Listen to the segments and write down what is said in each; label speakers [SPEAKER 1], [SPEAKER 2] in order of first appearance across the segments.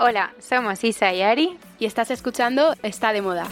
[SPEAKER 1] Hola, somos Isa y Ari
[SPEAKER 2] y estás escuchando Está de Moda.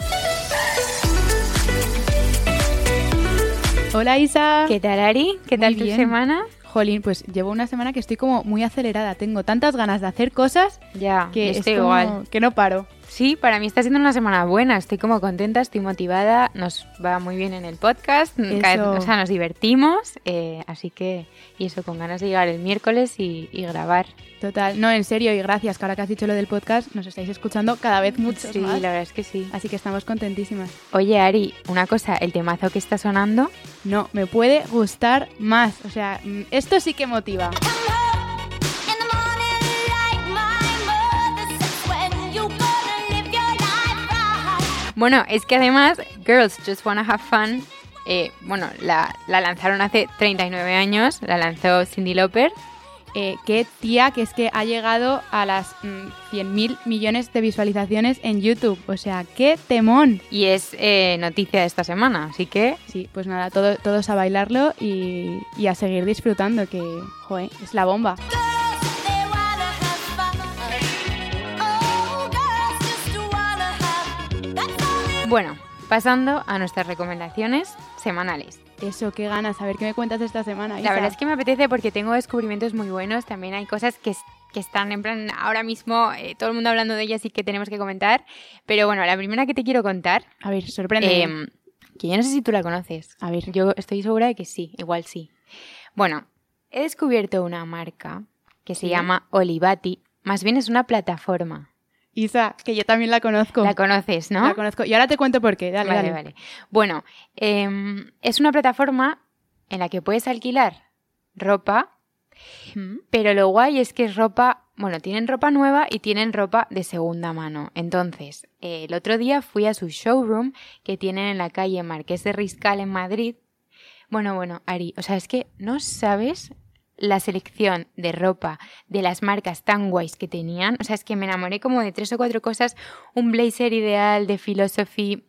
[SPEAKER 2] Hola Isa.
[SPEAKER 1] ¿Qué tal Ari? ¿Qué tal
[SPEAKER 2] Muy
[SPEAKER 1] tu
[SPEAKER 2] bien.
[SPEAKER 1] semana?
[SPEAKER 2] Jolín, pues llevo una semana que estoy como muy acelerada. Tengo tantas ganas de hacer cosas
[SPEAKER 1] Ya,
[SPEAKER 2] que
[SPEAKER 1] estoy
[SPEAKER 2] es como
[SPEAKER 1] igual.
[SPEAKER 2] que no paro.
[SPEAKER 1] Sí, para mí está siendo una semana buena. Estoy como contenta, estoy motivada. Nos va muy bien en el podcast. Cada o sea, nos divertimos. eh, así que, y eso, con ganas de llegar el miércoles y, y grabar.
[SPEAKER 2] Total, no, en serio, y gracias, que ahora que has dicho lo del podcast, nos estáis escuchando cada vez muchos
[SPEAKER 1] Sí,
[SPEAKER 2] más.
[SPEAKER 1] la verdad es que sí.
[SPEAKER 2] Así que estamos contentísimas.
[SPEAKER 1] Oye, Ari, una cosa, el temazo que está sonando,
[SPEAKER 2] No, me puede gustar más. O sea, mm, esto sí que motiva.
[SPEAKER 1] Bueno, es que además Girls Just Wanna Have Fun, eh, bueno, la, la lanzaron hace 39 años, la lanzó Cindy Lauper.
[SPEAKER 2] Eh, qué tía que es que ha llegado a las mm, 100.000 millones de visualizaciones en YouTube. O sea, qué temón.
[SPEAKER 1] Y es eh, noticia de esta semana, así que
[SPEAKER 2] Sí, pues nada, todo- todos a bailarlo y, y a seguir disfrutando, que, joder, es la bomba.
[SPEAKER 1] Bueno, pasando a nuestras recomendaciones semanales.
[SPEAKER 2] Eso, qué ganas. A ver qué me cuentas esta semana.
[SPEAKER 1] La verdad es que me apetece porque tengo descubrimientos muy buenos, también hay cosas que, que están en plan ahora mismo, eh, todo el mundo hablando de ellas y que tenemos que comentar. Pero bueno, la primera que te quiero contar,
[SPEAKER 2] A ver, sorprende.
[SPEAKER 1] eh, que yo no sé si tú la conoces.
[SPEAKER 2] A ver.
[SPEAKER 1] Yo estoy segura de que sí, igual sí. Bueno, he descubierto una marca que se
[SPEAKER 2] Sí.
[SPEAKER 1] llama Olivati, más bien es una plataforma.
[SPEAKER 2] Isa, que yo también la conozco.
[SPEAKER 1] La conoces, ¿no?
[SPEAKER 2] La conozco. Y ahora te cuento por qué. Dale,
[SPEAKER 1] vale,
[SPEAKER 2] dale.
[SPEAKER 1] vale. Bueno, em, es una plataforma en la que puedes alquilar ropa,
[SPEAKER 2] Mm.
[SPEAKER 1] pero lo guay es que es ropa, bueno, tienen ropa nueva y tienen ropa de segunda mano. Entonces, eh, el otro día fui a su showroom que tienen en la calle Marqués de Riscal en Madrid. Bueno, bueno, Ari, o sea, es que no sabes la selección de ropa de las marcas tan guays que tenían. O sea, es que me enamoré como de tres o cuatro cosas. Un blazer ideal de Philosophy,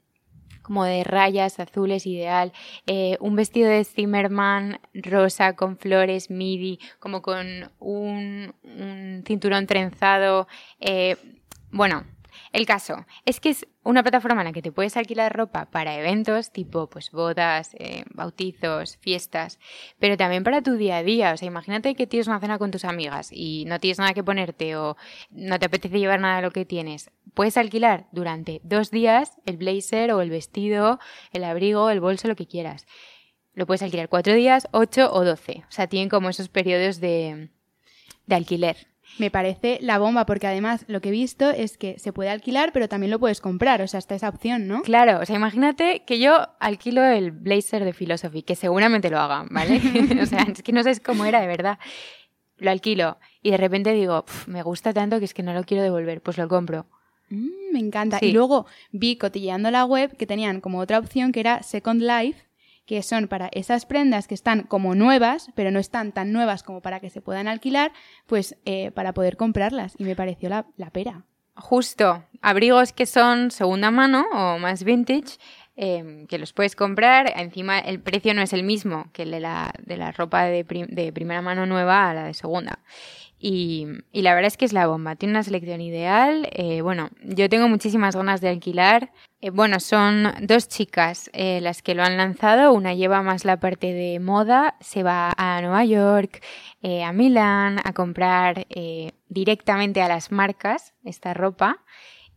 [SPEAKER 1] como de rayas azules ideal, eh, un vestido de Zimmerman rosa con flores midi, como con un, un cinturón trenzado. eh, bueno, el caso es que es una plataforma en la que te puedes alquilar ropa para eventos tipo pues bodas, eh, bautizos, fiestas, pero también para tu día a día. O sea, imagínate que tienes una cena con tus amigas y no tienes nada que ponerte o no te apetece llevar nada de lo que tienes. Puedes alquilar durante dos días el blazer o el vestido, el abrigo, el bolso, lo que quieras. Lo puedes alquilar cuatro días, ocho o doce. O sea, tienen como esos periodos de, de alquiler.
[SPEAKER 2] Me parece la bomba, porque además lo que he visto es que se puede alquilar, pero también lo puedes comprar. O sea, está esa opción, ¿no?
[SPEAKER 1] Claro, o sea, imagínate que yo alquilo el blazer de Philosophy, que seguramente lo hagan, ¿vale? o sea, es que no sabes cómo era, de verdad. Lo alquilo y de repente digo, "Pf, me gusta tanto que es que no lo quiero devolver, pues lo compro.
[SPEAKER 2] Mm, me encanta.
[SPEAKER 1] Sí.
[SPEAKER 2] Y luego vi cotilleando la web que tenían como otra opción que era Second Life, que son para esas prendas que están como nuevas, pero no están tan nuevas como para que se puedan alquilar, pues eh, para poder comprarlas. Y me pareció la, la pera.
[SPEAKER 1] Justo, abrigos que son segunda mano o más vintage, eh, que los puedes comprar. Encima el precio no es el mismo que el de la, de la ropa de, de primera mano nueva a la de segunda. Y, y la verdad es que es la bomba. Tiene una selección ideal. eh, bueno, yo tengo muchísimas ganas de alquilar. Eh, bueno, son dos chicas eh, las que lo han lanzado. Una lleva más la parte de moda, se va a Nueva York, a Milán, a comprar directamente a las marcas esta ropa.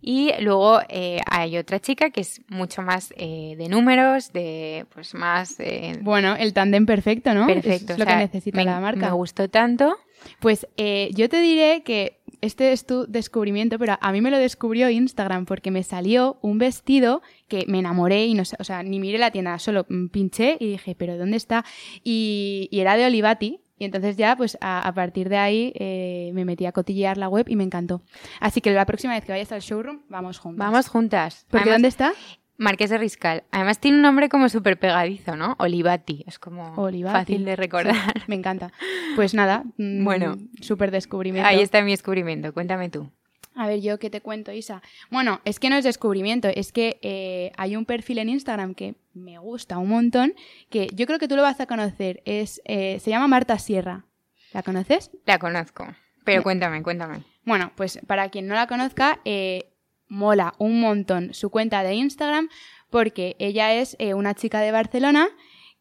[SPEAKER 1] Y luego eh, hay otra chica que es mucho más eh, de números, de pues más eh,
[SPEAKER 2] Bueno, el tándem perfecto, ¿no?
[SPEAKER 1] perfecto.
[SPEAKER 2] Es lo
[SPEAKER 1] o sea,
[SPEAKER 2] que necesita
[SPEAKER 1] me,
[SPEAKER 2] la marca.
[SPEAKER 1] Me gustó tanto.
[SPEAKER 2] Pues eh, yo te diré que este es tu descubrimiento, pero a mí me lo descubrió Instagram porque me salió un vestido que me enamoré y no sé, o sea, ni miré la tienda, solo pinché y dije, pero ¿dónde está? Y, y era de Olivati. Y entonces ya, pues a, a partir de ahí eh, me metí a cotillear la web y me encantó. Así que la próxima vez que vayas al showroom, vamos juntos.
[SPEAKER 1] Vamos juntas.
[SPEAKER 2] ¿Porque
[SPEAKER 1] Además,
[SPEAKER 2] dónde está?
[SPEAKER 1] Marqués de Riscal. Además tiene un nombre como súper pegadizo, ¿no? Olivati. Es como
[SPEAKER 2] Olivati.
[SPEAKER 1] fácil de recordar.
[SPEAKER 2] Sí, me encanta. Pues nada, mm,
[SPEAKER 1] Bueno.
[SPEAKER 2] súper descubrimiento.
[SPEAKER 1] Ahí está mi descubrimiento. Cuéntame tú.
[SPEAKER 2] A ver, yo qué te cuento, Isa. Bueno, es que no es descubrimiento, es que eh, hay un perfil en Instagram que me gusta un montón, que yo creo que tú lo vas a conocer. Es, eh, se llama Marta Sierra. ¿La conoces?
[SPEAKER 1] La conozco. Pero cuéntame, cuéntame.
[SPEAKER 2] Bueno, pues para quien no la conozca, eh, mola un montón su cuenta de Instagram porque ella es una chica de Barcelona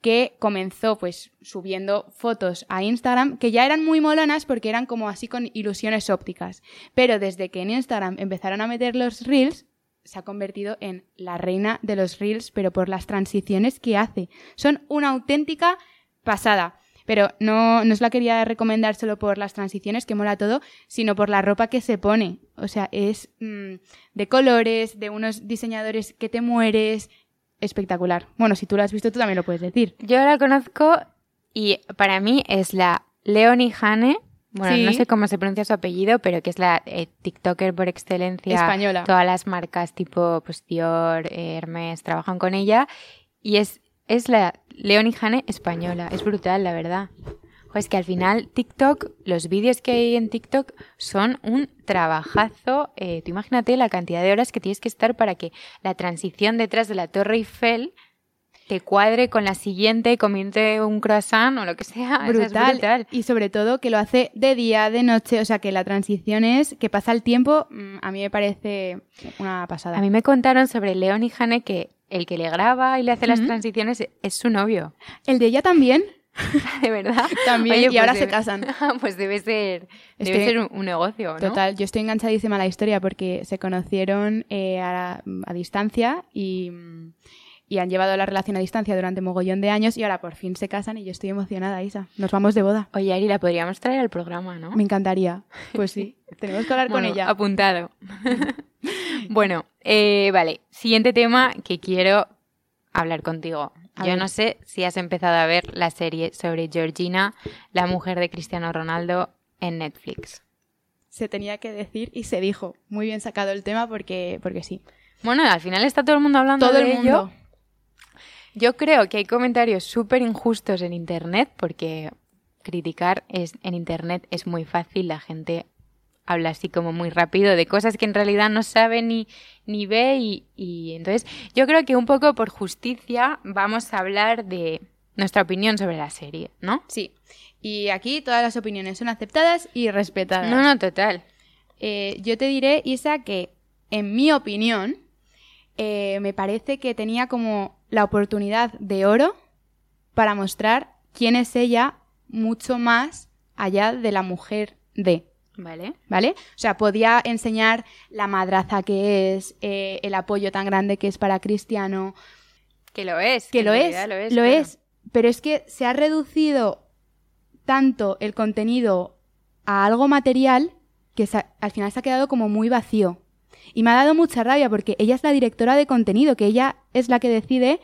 [SPEAKER 2] que comenzó pues subiendo fotos a Instagram que ya eran muy molonas porque eran como así con ilusiones ópticas. Pero desde que en Instagram empezaron a meter los reels, se ha convertido en la reina de los reels, pero por las transiciones que hace. Son una auténtica pasada. Pero no, no os la quería recomendar solo por las transiciones, que mola todo, sino por la ropa que se pone. O sea, es mm, de colores, de unos diseñadores que te mueres. Espectacular. Bueno, si tú lo has visto, tú también lo puedes decir.
[SPEAKER 1] Yo la conozco y para mí es la Leonie Hane. Bueno,
[SPEAKER 2] Sí.
[SPEAKER 1] no sé cómo se pronuncia su apellido, pero que es la eh, TikToker por excelencia.
[SPEAKER 2] Española.
[SPEAKER 1] Todas las marcas tipo pues, Dior, eh, Hermes trabajan con ella. Y es, es la Leonie Hane española. Es brutal, la verdad. Jo, es que al final TikTok, los vídeos que hay en TikTok son un trabajazo. Eh, tú imagínate la cantidad de horas que tienes que estar para que la transición detrás de la Torre Eiffel te cuadre con la siguiente, comiente un croissant o lo que sea. Es
[SPEAKER 2] brutal. Y sobre todo que lo hace de día, de noche, o sea que la transición es que pasa el tiempo, mm, a mí me parece una pasada.
[SPEAKER 1] A mí me contaron sobre Leon y Hane que el que le graba y le hace las transiciones es su novio.
[SPEAKER 2] El de ella también,
[SPEAKER 1] De verdad.
[SPEAKER 2] También, y ahora se
[SPEAKER 1] debe-
[SPEAKER 2] casan.
[SPEAKER 1] pues debe ser, debe
[SPEAKER 2] Estoy-
[SPEAKER 1] ser un, un negocio, ¿no?
[SPEAKER 2] total, yo estoy enganchadísima a la historia porque se conocieron eh, a, a distancia y, y han llevado la relación a distancia durante mogollón de años y ahora por fin se casan y yo estoy emocionada, Isa. Nos vamos de boda.
[SPEAKER 1] Oye, Ari, la podríamos traer al programa, ¿no?
[SPEAKER 2] Me encantaría. Pues sí, tenemos que hablar
[SPEAKER 1] Bueno,
[SPEAKER 2] con ella.
[SPEAKER 1] Apuntado. bueno, eh, vale. Siguiente tema que quiero hablar contigo.
[SPEAKER 2] A
[SPEAKER 1] Yo
[SPEAKER 2] ver.
[SPEAKER 1] no sé si has empezado a ver la serie sobre Georgina, la mujer de Cristiano Ronaldo, en Netflix.
[SPEAKER 2] Se tenía que decir y se dijo. Muy bien sacado el tema porque, porque sí.
[SPEAKER 1] Bueno, al final está todo el mundo hablando
[SPEAKER 2] Todo
[SPEAKER 1] de
[SPEAKER 2] el
[SPEAKER 1] ello.
[SPEAKER 2] mundo.
[SPEAKER 1] Yo creo que hay comentarios súper injustos en Internet porque criticar es, en Internet es muy fácil. La gente habla así como muy rápido de cosas que en realidad no sabe ni, ni ve y, y entonces yo creo que un poco por justicia vamos a hablar de nuestra opinión sobre la serie, ¿no?
[SPEAKER 2] Sí. Y aquí todas las opiniones son aceptadas y respetadas.
[SPEAKER 1] No, no, total.
[SPEAKER 2] Eh, yo te diré, Isa, que en mi opinión, eh, me parece que tenía como la oportunidad de oro para mostrar quién es ella mucho más allá de la mujer de.
[SPEAKER 1] Vale.
[SPEAKER 2] ¿Vale? O sea, podía enseñar la madraza que es, eh, el apoyo tan grande que es para Cristiano,
[SPEAKER 1] Que lo es.
[SPEAKER 2] que lo es, lo es,
[SPEAKER 1] lo es. claro.
[SPEAKER 2] pero es que se ha reducido tanto el contenido a algo material que ha- al final se ha quedado como muy vacío. Y me ha dado mucha rabia porque ella es la directora de contenido, que ella es la que decide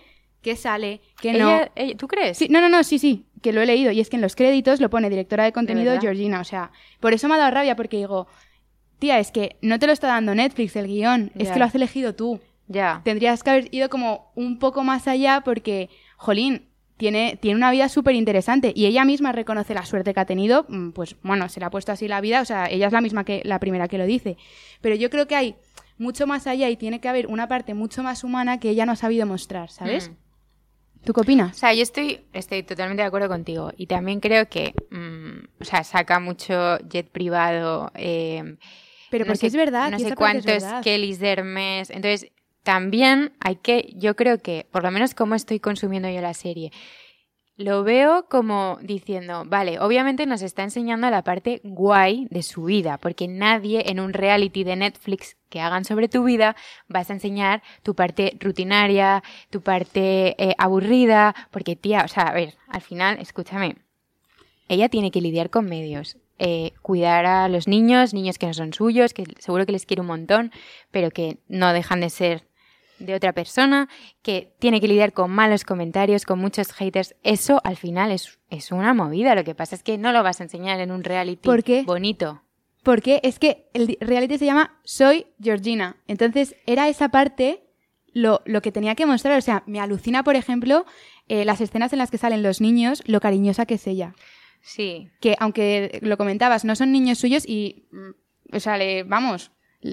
[SPEAKER 2] qué sale, qué no.
[SPEAKER 1] Ella- ¿Tú crees?
[SPEAKER 2] Sí, no, no, no, sí, sí, que lo he leído. Y es que en los créditos lo pone directora de contenido? Georgina. O sea, por eso me ha dado rabia porque digo, tía, es que no te lo está dando Netflix el guion, es que lo has elegido tú
[SPEAKER 1] Ya.
[SPEAKER 2] tendrías que haber ido como un poco más allá porque, jolín, tiene, tiene una vida súper interesante y ella misma reconoce la suerte que ha tenido, mm, pues bueno, se le ha puesto así la vida, o sea, ella es la misma que la primera que lo dice. Pero yo creo que hay mucho más allá y tiene que haber una parte mucho más humana que ella no ha sabido mostrar, ¿sabes?
[SPEAKER 1] Mm.
[SPEAKER 2] ¿Tú qué
[SPEAKER 1] O
[SPEAKER 2] opinas?
[SPEAKER 1] sea, yo estoy, estoy totalmente de acuerdo contigo. Y también creo que, mm, o sea, saca mucho jet privado. eh,
[SPEAKER 2] Pero
[SPEAKER 1] no
[SPEAKER 2] porque
[SPEAKER 1] sé-
[SPEAKER 2] es verdad,
[SPEAKER 1] No sé cuántos. Kellys de Hermes. Entonces, también hay que, yo creo que, por lo menos como estoy consumiendo yo la serie, lo veo como diciendo, vale, obviamente nos está enseñando la parte guay de su vida, porque nadie en un reality de Netflix que hagan sobre tu vida vas a enseñar tu parte rutinaria, tu parte eh, aburrida, porque tía, o sea, a ver, al final, escúchame, ella tiene que lidiar con medios. eh, cuidar a los niños, niños que no son suyos, que seguro que les quiere un montón, pero que no dejan de ser de otra persona, que tiene que lidiar con malos comentarios, con muchos haters. Eso al final es, es una movida. Lo que pasa es que no lo vas a enseñar en un reality
[SPEAKER 2] ¿Por qué?
[SPEAKER 1] bonito.
[SPEAKER 2] Porque es que el reality se llama Soy Georgina. Entonces era esa parte lo, lo que tenía que mostrar. O sea, me alucina, por ejemplo, eh, las escenas en las que salen los niños, lo cariñosa que es ella.
[SPEAKER 1] Sí,
[SPEAKER 2] Que aunque lo comentabas, no son niños suyos y, mm, o sea, le, vamos,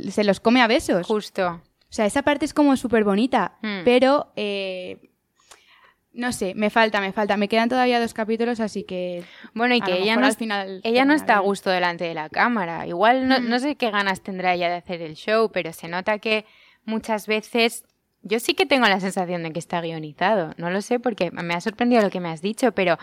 [SPEAKER 2] se los come a besos.
[SPEAKER 1] justo.
[SPEAKER 2] O sea, esa parte es como súper bonita,
[SPEAKER 1] Mm.
[SPEAKER 2] pero eh, No sé, me falta, me falta. Me quedan todavía dos capítulos, así que.
[SPEAKER 1] Bueno, y que ella no,
[SPEAKER 2] al
[SPEAKER 1] es-
[SPEAKER 2] final
[SPEAKER 1] ella no
[SPEAKER 2] termina
[SPEAKER 1] está a gusto delante de la cámara. Igual no,
[SPEAKER 2] Mm.
[SPEAKER 1] no sé qué ganas tendrá ella de hacer el show, pero se nota que muchas veces... Yo sí que tengo la sensación de que está guionizado. No lo sé porque me ha sorprendido lo que me has dicho, pero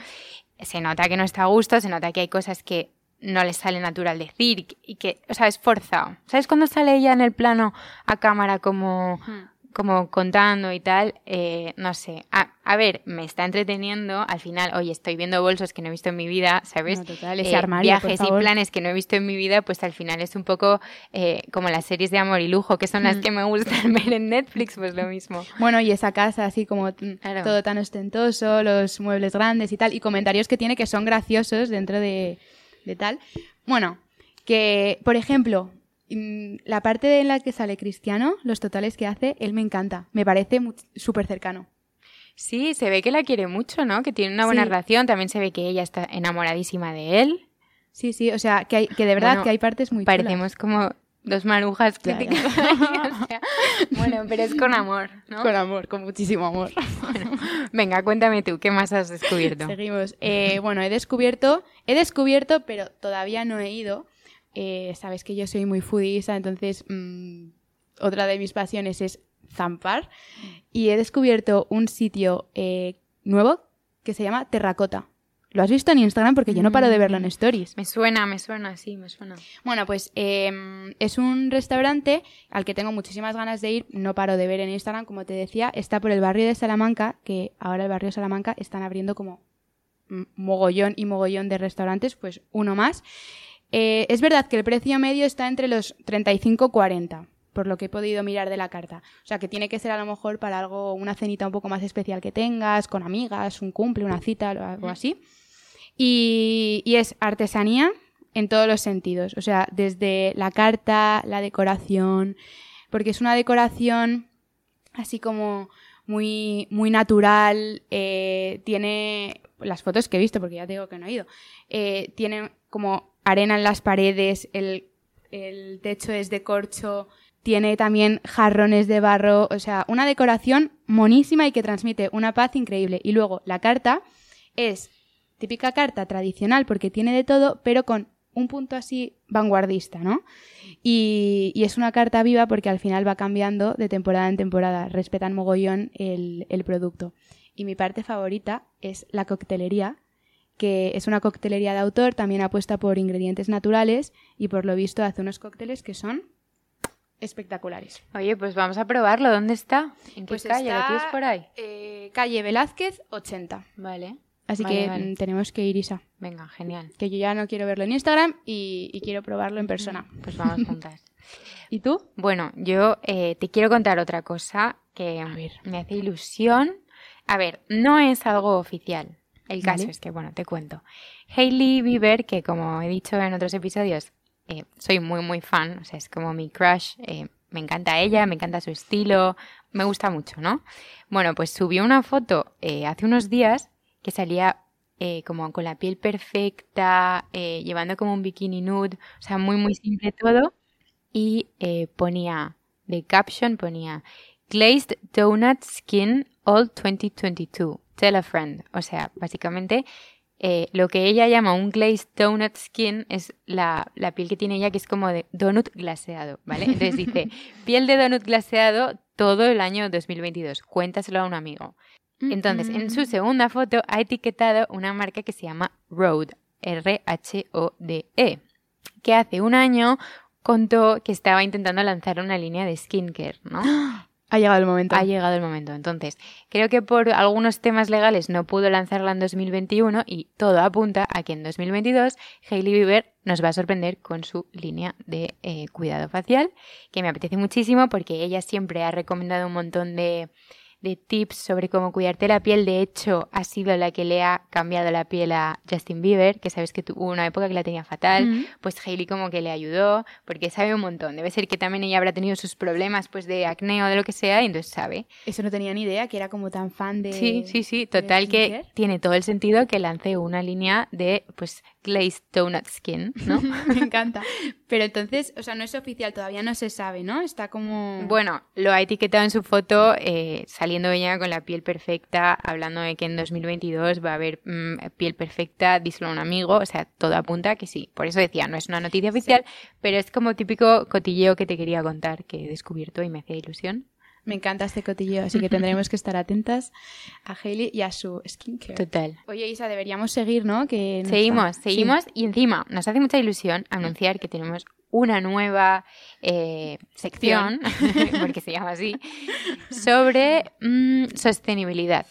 [SPEAKER 1] se nota que no está a gusto, se nota que hay cosas que no le sale natural decir y que- o sea, es forzado. ¿Sabes cuando sale ella en el plano a cámara como
[SPEAKER 2] Hmm.
[SPEAKER 1] como contando y tal, eh, no sé. A, a ver, me está entreteniendo. Al final, oye, estoy viendo bolsos que no he visto en mi vida, ¿sabes?
[SPEAKER 2] No, total, ese
[SPEAKER 1] Eh,
[SPEAKER 2] armario,
[SPEAKER 1] viajes y planes que no he visto en mi vida, pues al final es un poco eh, como las series de amor y lujo, que son las que me gustan ver en Netflix, pues lo mismo.
[SPEAKER 2] Bueno, y esa casa así como mm,
[SPEAKER 1] Claro.
[SPEAKER 2] todo tan ostentoso, los muebles grandes y tal, y comentarios que tiene que son graciosos dentro de, de tal. Bueno, que, por ejemplo, mm, la parte en la que sale Cristiano, los totales que hace, él me encanta. Me parece súper cercano.
[SPEAKER 1] Sí, se ve que la quiere mucho, ¿no? Que tiene una buena
[SPEAKER 2] Sí.
[SPEAKER 1] relación. También se ve que ella está enamoradísima de él.
[SPEAKER 2] Sí, sí, o sea, que, hay, que de verdad
[SPEAKER 1] Bueno,
[SPEAKER 2] que hay partes muy
[SPEAKER 1] Parecemos como dos marujas. que
[SPEAKER 2] Claro.
[SPEAKER 1] o sea, bueno, pero es con amor, ¿no?
[SPEAKER 2] Con amor, con muchísimo amor.
[SPEAKER 1] Venga, cuéntame tú, ¿qué más has descubierto?
[SPEAKER 2] Seguimos. Eh, bueno, he descubierto, he descubierto, pero todavía no he ido. Eh, Sabes que yo soy muy foodista, entonces mm, otra de mis pasiones es zampar. Y he descubierto un sitio eh, nuevo que se llama Terracota. ¿Lo has visto en Instagram? Porque yo no paro de verlo en stories.
[SPEAKER 1] Me suena, me suena, sí, me suena.
[SPEAKER 2] Bueno, pues eh, es un restaurante al que tengo muchísimas ganas de ir. No paro de ver en Instagram, como te decía. Está por el barrio de Salamanca, que ahora el barrio de Salamanca están abriendo como mm, mogollón y mogollón de restaurantes, pues uno más. Eh, es verdad que el precio medio está entre los 35 y 40, por lo que he podido mirar de la carta. O sea, que tiene que ser a lo mejor para algo, una cenita un poco más especial que tengas, con amigas, un cumple, una cita, o algo así. Y, es artesanía en todos los sentidos. O sea, desde la carta, la decoración, porque es una decoración así como muy, muy natural. eh, tiene las fotos que he visto, porque ya te digo que no he ido. eh, tiene como arena en las paredes, el, el techo es de corcho. Tiene también jarrones de barro, o sea, una decoración monísima y que transmite una paz increíble. Y luego la carta es típica carta tradicional porque tiene de todo, pero con un punto así vanguardista, ¿no? Y, y es una carta viva porque al final va cambiando de temporada en temporada, respetan mogollón el, el producto. Y mi parte favorita es la coctelería, que es una coctelería de autor, también apuesta por ingredientes naturales y por lo visto hace unos cócteles que son espectaculares.
[SPEAKER 1] Oye, pues vamos a probarlo. ¿Dónde está? ¿En qué
[SPEAKER 2] Pues
[SPEAKER 1] calle? ¿Lo
[SPEAKER 2] está,
[SPEAKER 1] tienes por ahí?
[SPEAKER 2] eh, calle Velázquez 80.
[SPEAKER 1] Vale.
[SPEAKER 2] Así
[SPEAKER 1] Vale,
[SPEAKER 2] que
[SPEAKER 1] vale.
[SPEAKER 2] mm, tenemos que ir, Isa.
[SPEAKER 1] Venga, genial.
[SPEAKER 2] Que yo ya no quiero verlo en Instagram y, y quiero probarlo en persona.
[SPEAKER 1] Pues vamos juntas.
[SPEAKER 2] ¿Y tú?
[SPEAKER 1] Bueno, yo eh, te quiero contar otra cosa que me hace ilusión. A ver, no es algo oficial. El caso
[SPEAKER 2] Vale.
[SPEAKER 1] es que, bueno, te cuento. Hailey Bieber, que como he dicho en otros episodios, eh, soy muy, muy fan, o sea, es como mi crush. eh, me encanta ella, me encanta su estilo, me gusta mucho, ¿no? Bueno, pues subió una foto hace unos días que salía eh, como con la piel perfecta, eh, llevando como un bikini nude, o sea, muy, muy simple todo. Y eh, ponía, de caption ponía, Glazed Donut Skin All 2022, tell a friend. O sea, básicamente lo que ella llama un glazed donut skin es la, la piel que tiene ella que es como de donut glaseado, ¿vale? Entonces dice, piel de donut glaseado todo el año 2022, cuéntaselo a un amigo. Entonces, en su segunda foto ha etiquetado una marca que se llama Rhode, R-H-O-D-E, que hace un año contó que estaba intentando lanzar una línea de skincare, ¿no?
[SPEAKER 2] Ha llegado el momento.
[SPEAKER 1] Ha llegado el momento. Entonces, creo que por algunos temas legales no pudo lanzarla en 2021 y todo apunta a que en 2022 Hailey Bieber nos va a sorprender con su línea de eh, cuidado facial, que me apetece muchísimo porque ella siempre ha recomendado un montón de, de tips sobre cómo cuidarte la piel. De hecho, ha sido la que le ha cambiado la piel a Justin Bieber, que sabes que tuvo una época que la tenía fatal.
[SPEAKER 2] Mm.
[SPEAKER 1] Pues Hailey como que le ayudó, porque sabe un montón. Debe ser que también ella habrá tenido sus problemas pues de acné o de lo que sea, y entonces sabe.
[SPEAKER 2] Eso no tenía ni idea, que era como tan fan de...
[SPEAKER 1] Sí, sí, sí. Total que tiene todo el sentido que lance una línea de pues glazed donut skin, ¿no?
[SPEAKER 2] Me encanta. Pero entonces, o sea, no es oficial, todavía no se sabe, ¿no? Está como...
[SPEAKER 1] Bueno, lo ha etiquetado en su foto, eh, saliendo ella con la piel perfecta, hablando de que en 2022 va a haber mm, piel perfecta, díselo a un amigo, o sea, todo apunta a que sí. Por eso decía, no es una noticia oficial, pero es como típico cotilleo que te quería contar, que he descubierto y me hacía ilusión.
[SPEAKER 2] Me encanta este cotilleo, así que tendremos que estar atentas a Hailey y a su skincare.
[SPEAKER 1] Total.
[SPEAKER 2] Oye, Isa, deberíamos seguir, ¿no? Que no
[SPEAKER 1] Seguimos,
[SPEAKER 2] está-
[SPEAKER 1] seguimos y encima nos hace mucha ilusión anunciar que tenemos una nueva eh, sección, porque se llama así, sobre mm, sostenibilidad.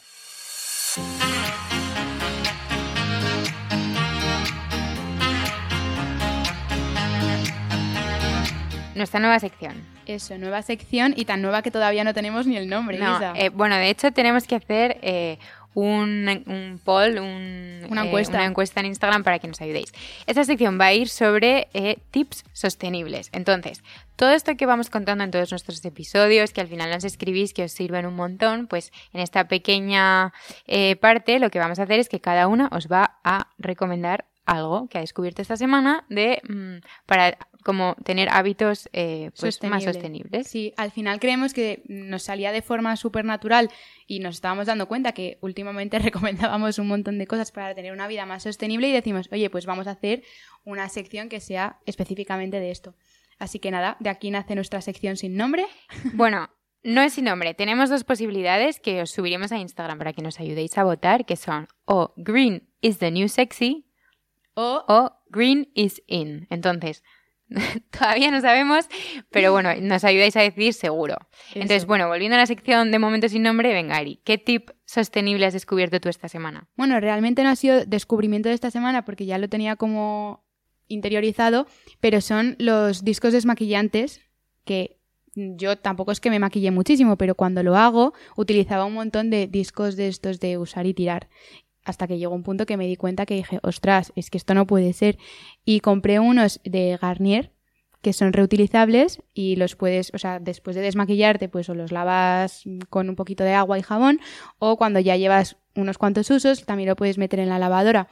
[SPEAKER 1] Nuestra nueva sección.
[SPEAKER 2] Eso, nueva sección y tan nueva que todavía no tenemos ni el nombre,
[SPEAKER 1] No,
[SPEAKER 2] Isa.
[SPEAKER 1] eh, bueno, de hecho tenemos que hacer eh, un, un poll, un,
[SPEAKER 2] Una
[SPEAKER 1] eh,
[SPEAKER 2] encuesta.
[SPEAKER 1] una encuesta en Instagram para que nos ayudéis. Esta sección va a ir sobre eh, tips sostenibles. Entonces, todo esto que vamos contando en todos nuestros episodios, que al final nos escribís, que os sirven un montón, pues en esta pequeña eh, parte lo que vamos a hacer es que cada una os va a recomendar algo que ha descubierto esta semana de mm, para como tener hábitos eh, pues, más
[SPEAKER 2] Sostenible.
[SPEAKER 1] sostenibles.
[SPEAKER 2] Sí, al final creemos que nos salía de forma súper natural y nos estábamos dando cuenta que últimamente recomendábamos un montón de cosas para tener una vida más sostenible y decimos, oye, pues vamos a hacer una sección que sea específicamente de esto. Así que nada, de aquí nace nuestra sección sin nombre.
[SPEAKER 1] Bueno, no es sin nombre. Tenemos dos posibilidades que os subiremos a Instagram para que nos ayudéis a votar, que son o Green is the new sexy
[SPEAKER 2] O
[SPEAKER 1] o Green is in. Entonces, todavía no sabemos, pero bueno, nos ayudáis a decidir seguro. Entonces, bueno, volviendo a la sección de momentos sin nombre, venga, Ari, ¿qué tip sostenible has descubierto tú esta semana?
[SPEAKER 2] Bueno, realmente no ha sido descubrimiento de esta semana porque ya lo tenía como interiorizado, pero son los discos desmaquillantes que yo tampoco es que me maquille muchísimo, pero cuando lo hago utilizaba un montón de discos de estos de usar y tirar. Hasta que llegó un punto que me di cuenta que dije, ostras, es que esto no puede ser. Y compré unos de Garnier que son reutilizables y los puedes, o sea, después de desmaquillarte, pues o los lavas con un poquito de agua y jabón o cuando ya llevas unos cuantos usos, también lo puedes meter en la lavadora.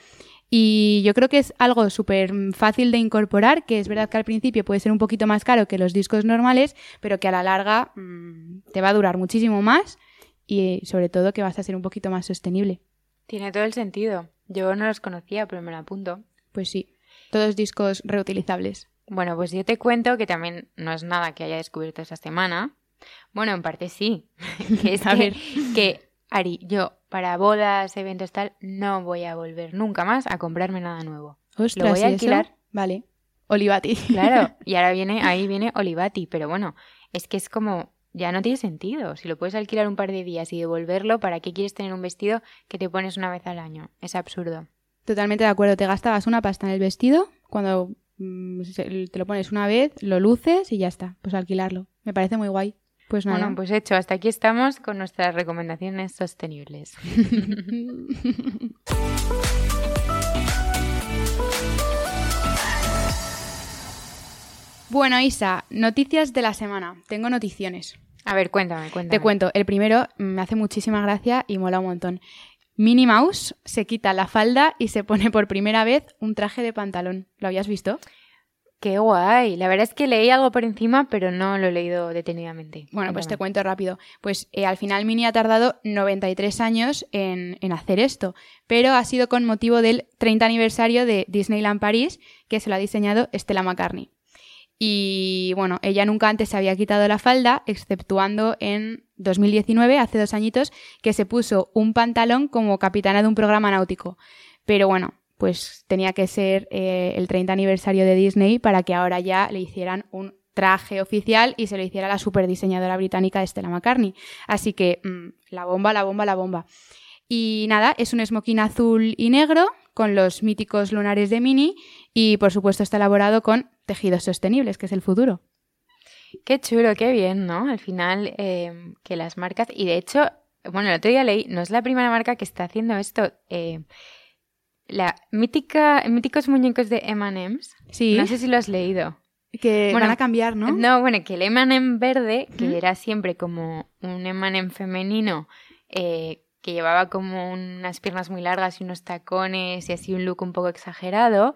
[SPEAKER 2] Y yo creo que es algo súper fácil de incorporar, que es verdad que al principio puede ser un poquito más caro que los discos normales, pero que a la larga mm, te va a durar muchísimo más y sobre todo que vas a ser un poquito más sostenible.
[SPEAKER 1] Tiene todo el sentido. Yo no los conocía, pero me lo apunto.
[SPEAKER 2] Pues sí, todos discos reutilizables.
[SPEAKER 1] Bueno, pues yo te cuento que también no es nada que haya descubierto esta semana. Bueno, en parte sí. que es
[SPEAKER 2] A
[SPEAKER 1] que,
[SPEAKER 2] ver.
[SPEAKER 1] que, Ari, yo para bodas, eventos, tal, no voy a volver nunca más a comprarme nada nuevo.
[SPEAKER 2] Ostras,
[SPEAKER 1] voy a alquilar.
[SPEAKER 2] Vale. Olivati.
[SPEAKER 1] Claro, y ahora viene, ahí viene Olivati, pero bueno, es que es como, ya no tiene sentido. Si lo puedes alquilar un par de días y devolverlo, ¿para qué quieres tener un vestido que te pones una vez al año? Es absurdo.
[SPEAKER 2] Totalmente de acuerdo. Te gastabas una pasta en el vestido cuando mm, te lo pones una vez, lo luces y ya está. Pues alquilarlo. Me parece muy guay. Pues nada.
[SPEAKER 1] Bueno, pues hecho, hasta aquí estamos con nuestras recomendaciones sostenibles.
[SPEAKER 2] Bueno, Isa, noticias de la semana. Tengo noticiones.
[SPEAKER 1] A ver, cuéntame, cuéntame.
[SPEAKER 2] Te cuento. El primero me hace muchísima gracia y mola un montón. Minnie Mouse se quita la falda y se pone por primera vez un traje de pantalón. ¿Lo habías visto?
[SPEAKER 1] Qué guay. La verdad es que leí algo por encima, pero no lo he leído detenidamente.
[SPEAKER 2] Bueno, pues te cuento rápido. Pues eh, al final Minnie ha tardado 93 años en, en hacer esto, pero ha sido con motivo del 30 aniversario de Disneyland París, que se lo ha diseñado Stella McCartney. Y bueno, ella nunca antes se había quitado la falda, exceptuando en 2019, hace dos añitos, que se puso un pantalón como capitana de un programa náutico. Pero bueno, pues tenía que ser eh, el 30 aniversario de Disney para que ahora ya le hicieran un traje oficial y se lo hiciera la super diseñadora británica Stella McCartney. Así que mm, la bomba, la bomba, la bomba. Y nada, es un smoking azul y negro con los míticos lunares de Minnie y por supuesto está elaborado con tejidos sostenibles, que es el futuro.
[SPEAKER 1] Qué chulo, qué bien, ¿no? Al final, eh, que las marcas. Y de hecho, bueno, el otro día leí, no es la primera marca que está haciendo esto. eh, la mítica, míticos muñecos de M&M's.
[SPEAKER 2] Sí,
[SPEAKER 1] No sé si lo has leído.
[SPEAKER 2] que
[SPEAKER 1] bueno,
[SPEAKER 2] van a cambiar, ¿no?
[SPEAKER 1] No, bueno, que el M&M verde, que era siempre como un M&M femenino, eh, que llevaba como unas piernas muy largas y unos tacones y así un look un poco exagerado,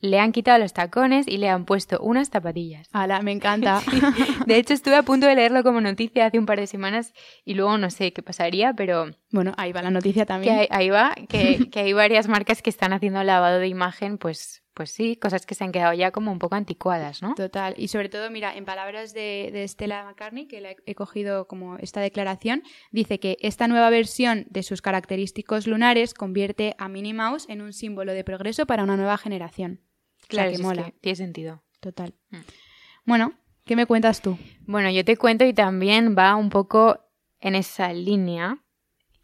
[SPEAKER 1] le han quitado los tacones y le han puesto unas zapatillas.
[SPEAKER 2] Ala, me encanta.
[SPEAKER 1] De hecho, estuve a punto de leerlo como noticia hace un par de semanas y luego no sé qué pasaría, pero
[SPEAKER 2] bueno, ahí va la noticia
[SPEAKER 1] que
[SPEAKER 2] también.
[SPEAKER 1] ahí, ahí va, que, que hay varias marcas que están haciendo lavado de imagen, pues, pues sí, cosas que se han quedado ya como un poco anticuadas, ¿no?
[SPEAKER 2] Total. Y sobre todo, mira, en palabras de, de Stella McCartney, que la he, he cogido como esta declaración, dice que esta nueva versión de sus característicos lunares convierte a Minnie Mouse en un símbolo de progreso para una nueva generación.
[SPEAKER 1] Claro,
[SPEAKER 2] que
[SPEAKER 1] es
[SPEAKER 2] mola.
[SPEAKER 1] que tiene sentido.
[SPEAKER 2] Total.
[SPEAKER 1] Mm.
[SPEAKER 2] Bueno, ¿qué me cuentas tú?
[SPEAKER 1] Bueno, yo te cuento y también va un poco en esa línea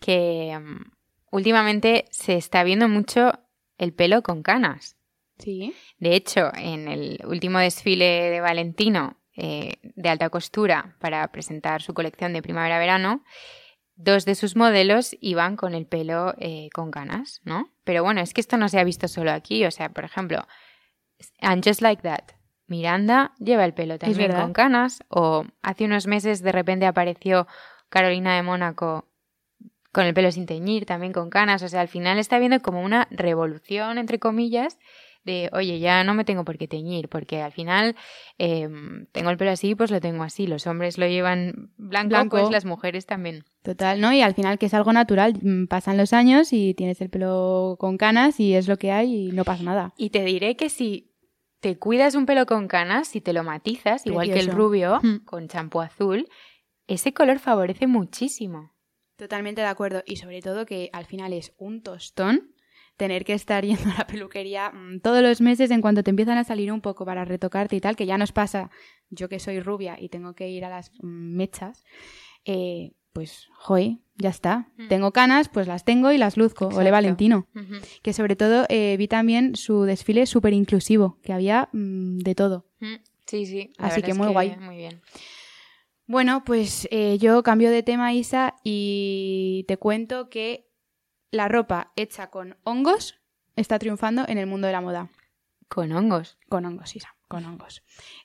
[SPEAKER 1] que mm, últimamente se está viendo mucho el pelo con canas.
[SPEAKER 2] Sí.
[SPEAKER 1] De hecho, en el último desfile de Valentino eh, de alta costura para presentar su colección de primavera-verano, dos de sus modelos iban con el pelo eh, con canas, ¿no? Pero bueno, es que esto no se ha visto solo aquí. O sea, por ejemplo, And Just Like That. Miranda lleva el pelo también con canas. O hace unos meses de repente apareció Carolina de Mónaco con el pelo sin teñir, también con canas. O sea, al final está viendo como una revolución, entre comillas, de, oye, ya no me tengo por qué teñir, porque al final eh, tengo el pelo así, pues lo tengo así. Los hombres lo llevan blanco,
[SPEAKER 2] Blanco.
[SPEAKER 1] pues las mujeres también.
[SPEAKER 2] Total, ¿no? Y al final que es algo natural, mm, pasan los años y tienes el pelo con canas y es lo que hay y no pasa nada.
[SPEAKER 1] Y te diré que si te cuidas un pelo con canas, si te lo matizas, igual que el rubio,
[SPEAKER 2] Mm.
[SPEAKER 1] con champú azul, ese color favorece muchísimo.
[SPEAKER 2] Totalmente de acuerdo. Y sobre todo que al final es un tostón tener que estar yendo a la peluquería mm, todos los meses en cuanto te empiezan a salir un poco para retocarte y tal, que ya nos pasa, yo que soy rubia y tengo que ir a las mm, mechas, eh, pues, joy, ya está.
[SPEAKER 1] Mm.
[SPEAKER 2] Tengo canas, pues las tengo y las luzco. Ole. Valentino. Que sobre todo eh, vi también su desfile súper inclusivo, que había mm, de todo.
[SPEAKER 1] Mm, Sí, sí. la
[SPEAKER 2] Así que
[SPEAKER 1] es
[SPEAKER 2] muy guay.
[SPEAKER 1] Muy bien.
[SPEAKER 2] Bueno, pues eh, yo cambio de tema, Isa, y te cuento que la ropa hecha con hongos está triunfando en el mundo de la moda.
[SPEAKER 1] Con hongos.
[SPEAKER 2] Con hongos, Isa, con hongos.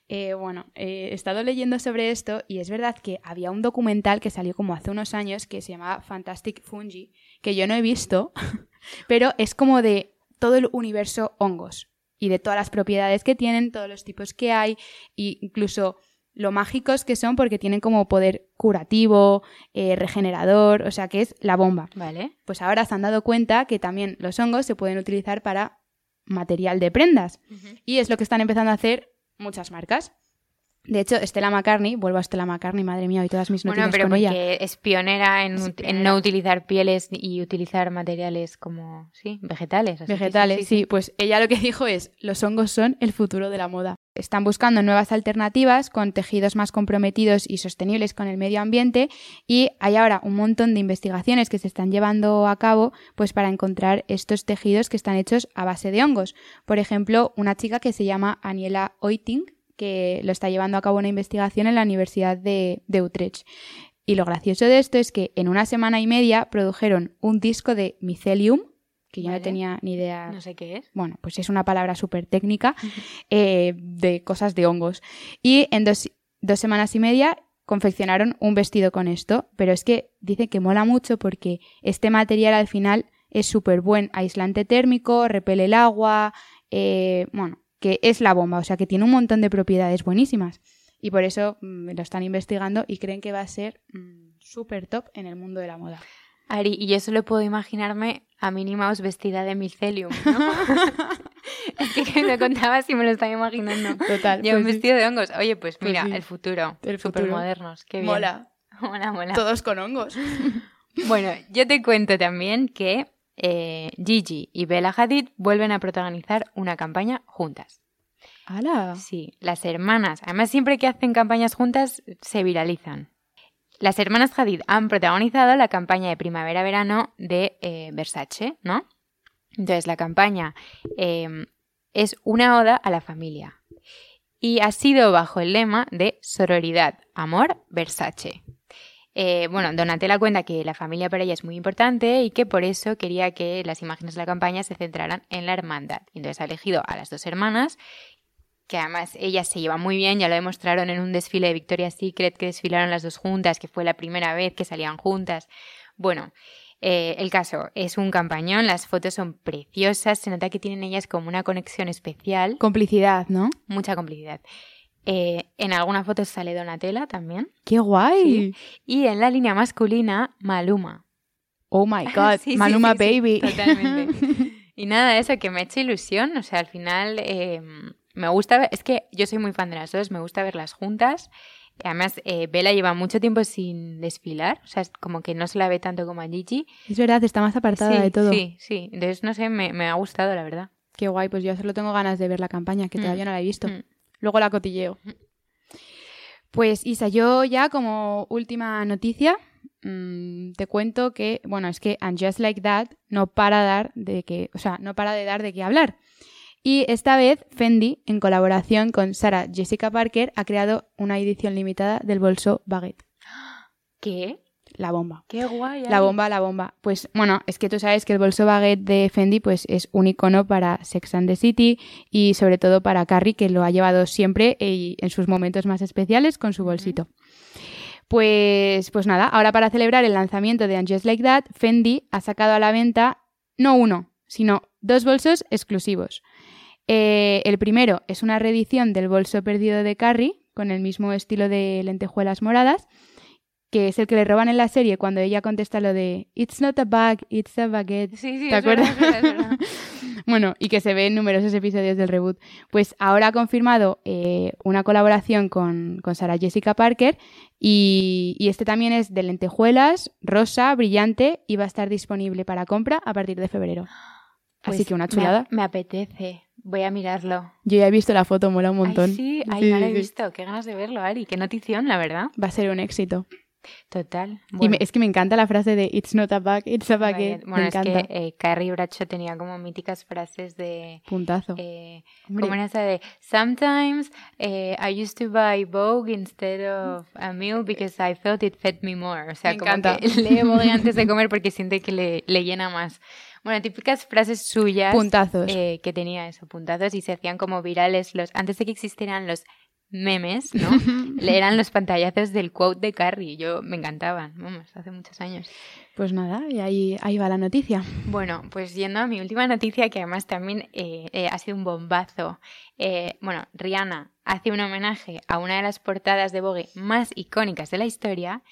[SPEAKER 2] Eh, bueno, eh, he estado leyendo sobre esto y es verdad que había un documental que salió como hace unos años que se llamaba Fantastic Fungi, que yo no he visto, pero es como de todo el universo hongos y de todas las propiedades que tienen, todos los tipos que hay, e incluso lo mágicos que son porque tienen como poder curativo, eh, regenerador, o sea que es la bomba.
[SPEAKER 1] ¿Vale?
[SPEAKER 2] Pues ahora se han dado cuenta que también los hongos se pueden utilizar para material de prendas. Y es lo que están empezando a hacer muchas marcas. De hecho, Stella McCartney, vuelvo a Stella McCartney, madre mía, y todas mis
[SPEAKER 1] Bueno,
[SPEAKER 2] noticias
[SPEAKER 1] pero
[SPEAKER 2] con ella.
[SPEAKER 1] porque es pionera en,
[SPEAKER 2] Es
[SPEAKER 1] ut- en
[SPEAKER 2] pionera.
[SPEAKER 1] no utilizar pieles y utilizar materiales como, sí, vegetales. sí,
[SPEAKER 2] Vegetales, sí, Pues ella lo que dijo es, los hongos son el futuro de la moda. Están buscando nuevas alternativas con tejidos más comprometidos y sostenibles con el medio ambiente y hay ahora un montón de investigaciones que se están llevando a cabo pues para encontrar estos tejidos que están hechos a base de hongos. Por ejemplo, una chica que se llama Aniela Oiting que lo está llevando a cabo una investigación en la Universidad de, de Utrecht. Y lo gracioso de esto es que en una semana y media produjeron un disco de mycelium, que yo no tenía ni idea
[SPEAKER 1] No sé qué es.
[SPEAKER 2] bueno, pues es una palabra súper técnica eh, de cosas de hongos. Y en dos, dos semanas y media confeccionaron un vestido con esto, pero es que dice que mola mucho porque este material al final es súper buen aislante térmico, repele el agua, eh, bueno, que es la bomba, o sea que tiene un montón de propiedades buenísimas. Y por eso mm, lo están investigando y creen que va a ser mm, súper top en el mundo de la moda.
[SPEAKER 1] Ari, y yo solo puedo imaginarme a Minnie Mouse vestida de mycelium, ¿no? es que, me lo contabas y me lo estaba imaginando.
[SPEAKER 2] Total.
[SPEAKER 1] Un
[SPEAKER 2] pues sí.
[SPEAKER 1] vestido de hongos. Oye, pues
[SPEAKER 2] Pues
[SPEAKER 1] mira,
[SPEAKER 2] sí.
[SPEAKER 1] el futuro.
[SPEAKER 2] El futuro.
[SPEAKER 1] modernos. Qué bien.
[SPEAKER 2] Mola.
[SPEAKER 1] Mola, mola.
[SPEAKER 2] Todos con hongos.
[SPEAKER 1] Bueno, yo te cuento también que eh, Gigi y Bella Hadid vuelven a protagonizar una campaña juntas.
[SPEAKER 2] ¡Hala!
[SPEAKER 1] Sí, las hermanas. Además, siempre que hacen campañas juntas, se viralizan. Las hermanas Hadid han protagonizado la campaña de primavera-verano de eh, Versace, ¿no? Entonces, la campaña eh, es una oda a la familia. Y ha sido bajo el lema de sororidad, amor, Versace. Eh, bueno, Donatella cuenta que la familia para ella es muy importante y que por eso quería que las imágenes de la campaña se centraran en la hermandad. Entonces ha elegido a las dos hermanas que además ellas se llevan muy bien, ya lo demostraron en un desfile de Victoria's Secret que desfilaron las dos juntas, que fue la primera vez que salían juntas. Bueno, Eh, el caso es un campañón, las fotos son preciosas, se nota que tienen ellas como una conexión especial,
[SPEAKER 2] Complicidad, ¿no?
[SPEAKER 1] mucha complicidad. Eh, en algunas fotos sale Donatella también.
[SPEAKER 2] ¡Qué guay!
[SPEAKER 1] Y en la línea masculina, Maluma.
[SPEAKER 2] Oh my god,
[SPEAKER 1] Sí,
[SPEAKER 2] Maluma
[SPEAKER 1] sí,
[SPEAKER 2] Baby.
[SPEAKER 1] totalmente. y nada, eso que me ha hecho ilusión. O sea, al final eh, me gusta. ver- Es que yo soy muy fan de las dos, me gusta verlas juntas. Además, eh, Bella lleva mucho tiempo sin desfilar. O sea, es como que no se la ve tanto como a Gigi.
[SPEAKER 2] es verdad, está más apartada
[SPEAKER 1] sí,
[SPEAKER 2] de todo.
[SPEAKER 1] Sí, sí. Entonces, no sé, me, me ha gustado, la verdad.
[SPEAKER 2] Qué guay, pues yo solo tengo ganas de ver la campaña, que
[SPEAKER 1] Mm.
[SPEAKER 2] todavía no la he visto.
[SPEAKER 1] Mm.
[SPEAKER 2] Luego la cotilleo. Pues Isa, yo ya como última noticia mm, te cuento que, bueno, es que And Just Like That no para dar de que, o sea, no para de dar de qué hablar. Y esta vez Fendi, en colaboración con Sarah Jessica Parker, ha creado una edición limitada del bolso Baguette.
[SPEAKER 1] ¿Qué?
[SPEAKER 2] La bomba.
[SPEAKER 1] Qué guay.
[SPEAKER 2] La
[SPEAKER 1] Ari.
[SPEAKER 2] bomba, la bomba. Pues bueno, es que tú sabes que el bolso baguette de Fendi pues es un icono para Sex and the City y sobre todo para Carrie que lo ha llevado siempre y en sus momentos más especiales con su bolsito. Pues, pues nada, ahora para celebrar el lanzamiento de And Just Like That, Fendi ha sacado a la venta no uno, sino dos bolsos exclusivos. Eh, el primero es una reedición del bolso perdido de Carrie con el mismo estilo de lentejuelas moradas que es el que le roban en la serie cuando ella contesta lo de It's not a bag, it's a baguette.
[SPEAKER 1] Sí, sí,
[SPEAKER 2] ¿Te acuerdas?
[SPEAKER 1] es verdad, es verdad.
[SPEAKER 2] bueno, y que se ve en numerosos episodios del reboot. Pues ahora ha confirmado eh, una colaboración con, con Sarah Jessica Parker y, y este también es de lentejuelas, rosa, brillante y va a estar disponible para compra a partir de febrero. Así
[SPEAKER 1] Pues
[SPEAKER 2] que una
[SPEAKER 1] me-
[SPEAKER 2] chulada.
[SPEAKER 1] Me, apetece. Voy a mirarlo.
[SPEAKER 2] Yo ya he visto la foto, mola un montón.
[SPEAKER 1] Ay, sí, ay,
[SPEAKER 2] Sí,
[SPEAKER 1] no lo he visto. Qué ganas de verlo, Ari. Qué notición, la verdad.
[SPEAKER 2] Va a ser un éxito.
[SPEAKER 1] Total.
[SPEAKER 2] Y
[SPEAKER 1] Bueno,
[SPEAKER 2] me- es que me encanta la frase de It's not a bag, it's a baguette.
[SPEAKER 1] Bueno,
[SPEAKER 2] me
[SPEAKER 1] es
[SPEAKER 2] encanta.
[SPEAKER 1] que eh, Carrie Bradshaw tenía como míticas frases de...
[SPEAKER 2] Puntazo.
[SPEAKER 1] Eh, como esa de Sometimes eh, I used to buy Vogue instead of a meal because I felt it fed me more. O sea,
[SPEAKER 2] Me
[SPEAKER 1] como
[SPEAKER 2] encanta.
[SPEAKER 1] que lee Vogue antes de comer porque siente que le, le llena más. Bueno, típicas frases suyas
[SPEAKER 2] Puntazos.
[SPEAKER 1] eh, que tenía eso, puntazos, y se hacían como virales los antes de que existieran los memes, ¿no? Eran los pantallazos del quote de Carrie. Yo me encantaban, vamos, hace muchos años.
[SPEAKER 2] Pues nada, y ahí, ahí va la noticia.
[SPEAKER 1] Bueno, pues yendo a mi última noticia, que además también eh, eh, ha sido un bombazo. Eh, bueno, Rihanna hace un homenaje a una de las portadas de Vogue más icónicas de la historia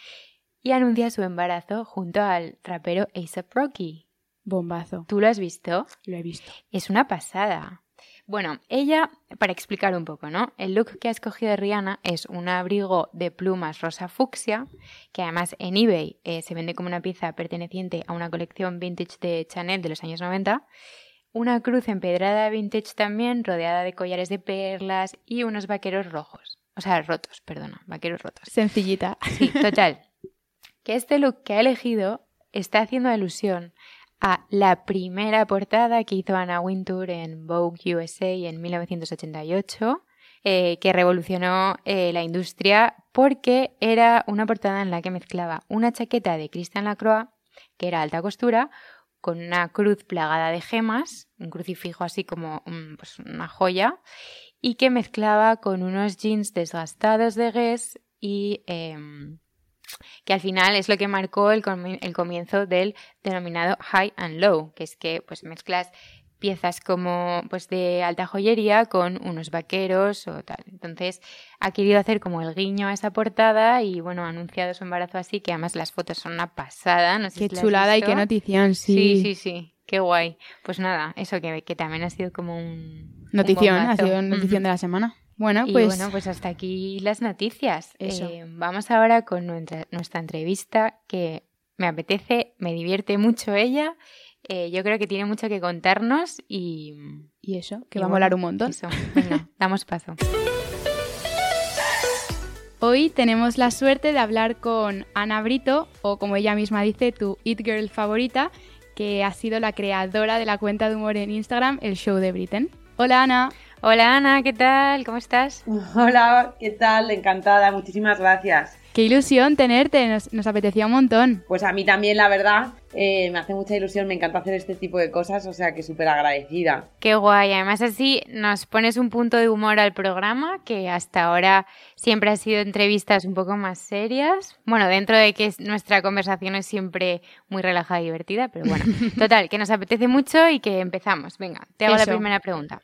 [SPEAKER 1] y anuncia su embarazo junto al rapero A$AP Rocky.
[SPEAKER 2] Bombazo.
[SPEAKER 1] ¿Tú lo has visto?
[SPEAKER 2] Lo he visto.
[SPEAKER 1] Es una pasada. Bueno, ella, para explicar un poco, ¿no? El look que ha escogido Rihanna es un abrigo de plumas rosa fucsia, que además en eBay eh, se vende como una pieza perteneciente a una colección vintage de Chanel de los años 90, una cruz empedrada vintage también, rodeada de collares de perlas y unos vaqueros rojos. O sea, rotos, perdona, vaqueros rotos.
[SPEAKER 2] Sencillita.
[SPEAKER 1] Sí, total. Que este look que ha elegido está haciendo alusión a la primera portada que hizo Anna Wintour en Vogue USA en 1988, eh, que revolucionó eh, la industria porque era una portada en la que mezclaba una chaqueta de Christian Lacroix, que era alta costura, con una cruz plagada de gemas, un crucifijo así como mm, pues una joya, y que mezclaba con unos jeans desgastados de Guess y em, que al final es lo que marcó el, comi- el comienzo del denominado high and low, que es que pues mezclas piezas como pues de alta joyería con unos vaqueros o tal. Entonces ha querido hacer como el guiño a esa portada y bueno, ha anunciado su embarazo así, que además las fotos son una pasada. No sé
[SPEAKER 2] Qué
[SPEAKER 1] si
[SPEAKER 2] chulada y qué notición, sí.
[SPEAKER 1] Sí, sí, sí. Qué guay. Pues nada, eso que, que también ha sido como un...
[SPEAKER 2] Notición,
[SPEAKER 1] un
[SPEAKER 2] ha sido notición de la semana. Bueno,
[SPEAKER 1] Y
[SPEAKER 2] pues,
[SPEAKER 1] bueno, pues hasta aquí las noticias.
[SPEAKER 2] Eso.
[SPEAKER 1] Eh, vamos ahora con nuestra, nuestra entrevista que me apetece, me divierte mucho ella. Eh, yo creo que tiene mucho que contarnos y...
[SPEAKER 2] y eso, que
[SPEAKER 1] y
[SPEAKER 2] va a molar un montón.
[SPEAKER 1] Eso, venga, damos paso.
[SPEAKER 2] Hoy tenemos la suerte de hablar con Ana Brito, o como ella misma dice, tu It Girl favorita, que ha sido la creadora de la cuenta de humor en Instagram, el show de Britten. Hola Ana.
[SPEAKER 1] Hola Ana, ¿qué tal? ¿Cómo estás?
[SPEAKER 3] Hola, ¿qué tal? Encantada, muchísimas gracias.
[SPEAKER 2] Qué ilusión tenerte, nos, nos apetecía un montón.
[SPEAKER 3] Pues a mí también, la verdad, eh, me hace mucha ilusión, me encanta hacer este tipo de cosas, o sea que súper agradecida.
[SPEAKER 1] Qué guay. Además así nos pones un punto de humor al programa que hasta ahora siempre ha sido entrevistas un poco más serias. Bueno, dentro de que es- nuestra conversación es siempre muy relajada y divertida, pero bueno. Total, que nos apetece mucho y que empezamos. Venga, te hago
[SPEAKER 2] Eso.
[SPEAKER 1] la primera pregunta.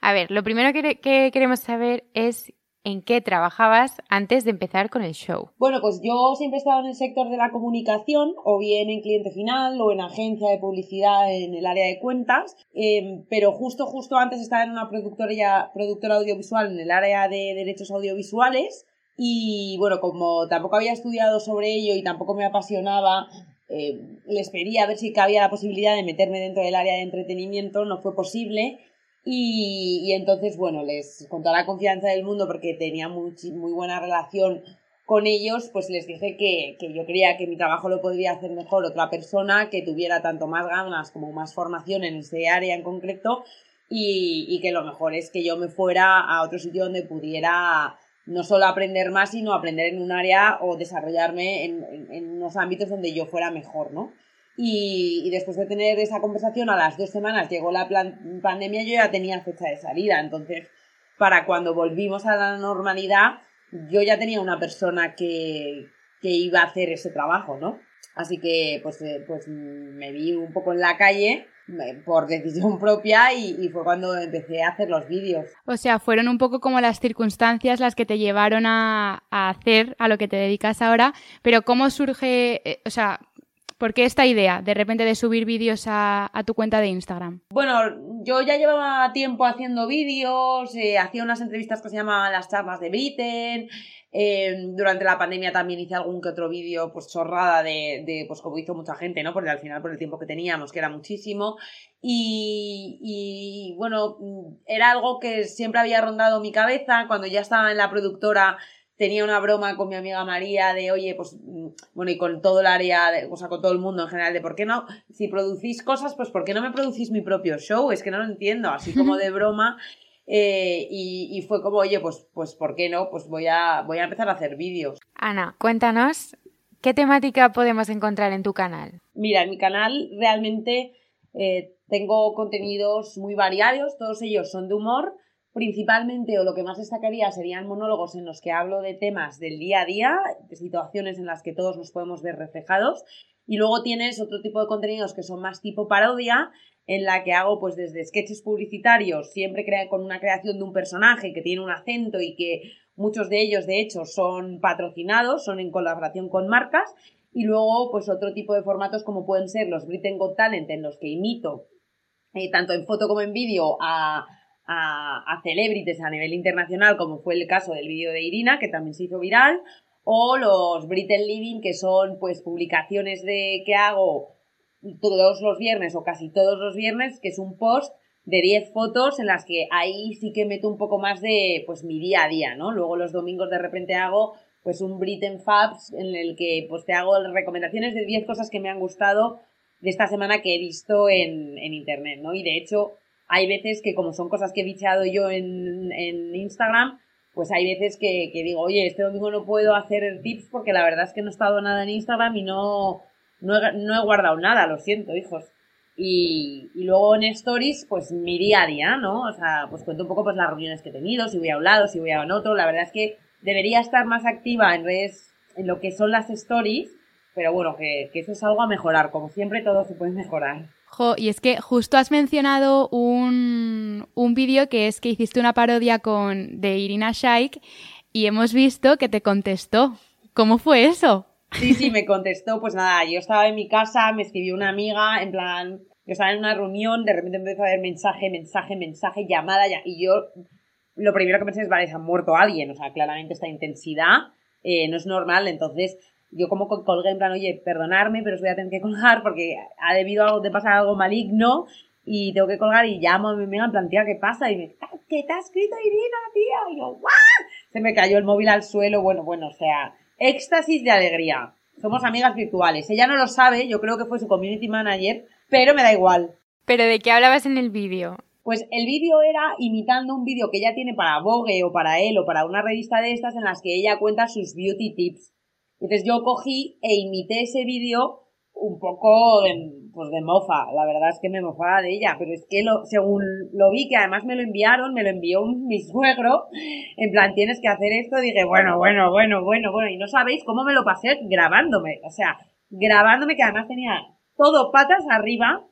[SPEAKER 1] A ver, lo primero que, que queremos saber es en qué trabajabas antes de empezar con el show.
[SPEAKER 3] Bueno, pues yo siempre he estado en el sector de la comunicación, o bien en cliente final, o en agencia de publicidad en el área de cuentas, eh, pero justo, justo antes estaba en una productora, productora audiovisual en el área de derechos audiovisuales, y bueno, como tampoco había estudiado sobre ello y tampoco me apasionaba, eh, les a ver si cabía la posibilidad de meterme dentro del área de entretenimiento, no fue posible. Y, y entonces, bueno, les, con toda la confianza del mundo, porque tenía muy, muy buena relación con ellos, pues les dije que, que yo creía que mi trabajo lo podría hacer mejor otra persona que tuviera tanto más ganas como más formación en ese área en concreto y, y que lo mejor es que yo me fuera a otro sitio donde pudiera no solo aprender más, sino aprender en un área o desarrollarme en, en- en unos ámbitos donde yo fuera mejor, ¿no? Y, después de tener esa conversación, a las dos semanas llegó la plan- pandemia, yo ya tenía fecha de salida. Entonces, para cuando volvimos a la normalidad, yo ya tenía una persona que, que iba a hacer ese trabajo, ¿no? Así que, pues, eh, pues me vi un poco en la calle por decisión propia y, y fue cuando empecé a hacer los vídeos.
[SPEAKER 2] O sea, fueron un poco como las circunstancias las que te llevaron a, a hacer a lo que te dedicas ahora, pero ¿cómo surge, eh, o sea, por qué esta idea de repente de subir vídeos a, tu cuenta de Instagram?
[SPEAKER 3] Bueno, yo ya llevaba tiempo haciendo vídeos, eh, hacía unas entrevistas que se llamaban las charlas de Britain. eh, durante la pandemia también hice algún que otro vídeo, pues chorrada de, de, pues como hizo mucha gente, ¿no? Porque al final, por el tiempo que teníamos, que era muchísimo. Y, bueno, era algo que siempre había rondado mi cabeza. Cuando ya estaba en la productora, tenía una broma con mi amiga María de, oye, pues, mm, bueno, y con todo el área, de- o sea, con todo el mundo en general, de por qué no, si producís cosas, pues ¿por qué no me producís mi propio show? Es que no lo entiendo, así como de broma. eh, y, y fue como, oye, pues, pues ¿por qué no? Pues voy a, voy a empezar a hacer vídeos.
[SPEAKER 1] Ana, cuéntanos, ¿qué temática podemos encontrar en tu canal?
[SPEAKER 3] Mira, en mi canal realmente eh, tengo contenidos muy variados, todos ellos son de humor, principalmente o lo que más destacaría serían monólogos en los que hablo de temas del día a día, de situaciones en las que todos nos podemos ver reflejados, y luego tienes otro tipo de contenidos que son más tipo parodia, en la que hago pues desde sketches publicitarios, siempre crea- con una creación de un personaje que tiene un acento y que muchos de ellos de hecho son patrocinados, son en colaboración con marcas, y luego, pues otro tipo de formatos como pueden ser los Britain Got Talent, en los que imito, eh, tanto en foto como en vídeo, a, a, a celebrities a nivel internacional, como fue el caso del vídeo de Irina, que también se hizo viral, o los Britain Living, que son pues publicaciones de que hago todos los viernes o casi todos los viernes, que es un post de 10 fotos en las que ahí sí que meto un poco más de pues mi día a día, ¿no? Luego los domingos de repente hago pues un Britain Fabs en el que pues te hago recomendaciones de 10 cosas que me han gustado de esta semana que he visto en, en internet, ¿no? Y de hecho hay veces que como son cosas que he bicheado yo en, Instagram, pues hay veces que, que digo, oye, este domingo no puedo hacer tips porque la verdad es que no he estado nada en Instagram y no, no, he, guardado nada, lo siento, hijos. Y, y luego en stories, pues mi día a día, ¿no? O sea, pues cuento un poco pues las reuniones que he tenido, si voy a un lado, si voy a un otro. La verdad es que debería estar más activa en redes, en lo que son las stories, pero bueno, que, que eso es algo a mejorar. Como siempre, todo se puede mejorar.
[SPEAKER 2] Y es que justo has mencionado un, un vídeo que es que hiciste una parodia con de Irina Shayk y hemos visto que te contestó. ¿Cómo fue eso?
[SPEAKER 3] Sí, sí, me contestó, pues nada, yo estaba en mi casa, me escribió una amiga, en plan, yo estaba en una reunión, de repente empezó a ver mensaje, mensaje, mensaje, llamada, ya, y yo lo primero que pensé es, vale, se ha muerto alguien, o sea, claramente esta intensidad eh, no es normal, entonces yo como col- colgué en plan, oye, perdonarme, pero os voy a tener que colgar porque ha debido a algo de pasar algo maligno y tengo que colgar y llamo a mi amiga en plan, tía, ¿qué pasa? Y me "Ah, ¿qué te ha escrito Irina, tía? Y yo, ¿what? Se me cayó el móvil al suelo, bueno, bueno, o sea, éxtasis de alegría. Somos amigas virtuales. Ella no lo sabe, yo creo que fue su community manager, pero me da igual.
[SPEAKER 1] ¿Pero de qué hablabas en el vídeo?
[SPEAKER 3] Pues el vídeo era imitando un vídeo que ella tiene para Vogue o para él o para una revista de estas en las que ella cuenta sus beauty tips. Entonces yo cogí e imité ese vídeo un poco de, pues de mofa. La verdad es que me mofaba de ella, pero es que lo, según lo vi, que además me lo enviaron, me lo envió un- mi suegro, en plan, tienes que hacer esto, dije, bueno, bueno, bueno, bueno, bueno, y no sabéis cómo me lo pasé grabándome, o sea, grabándome que además tenía todo patas arriba.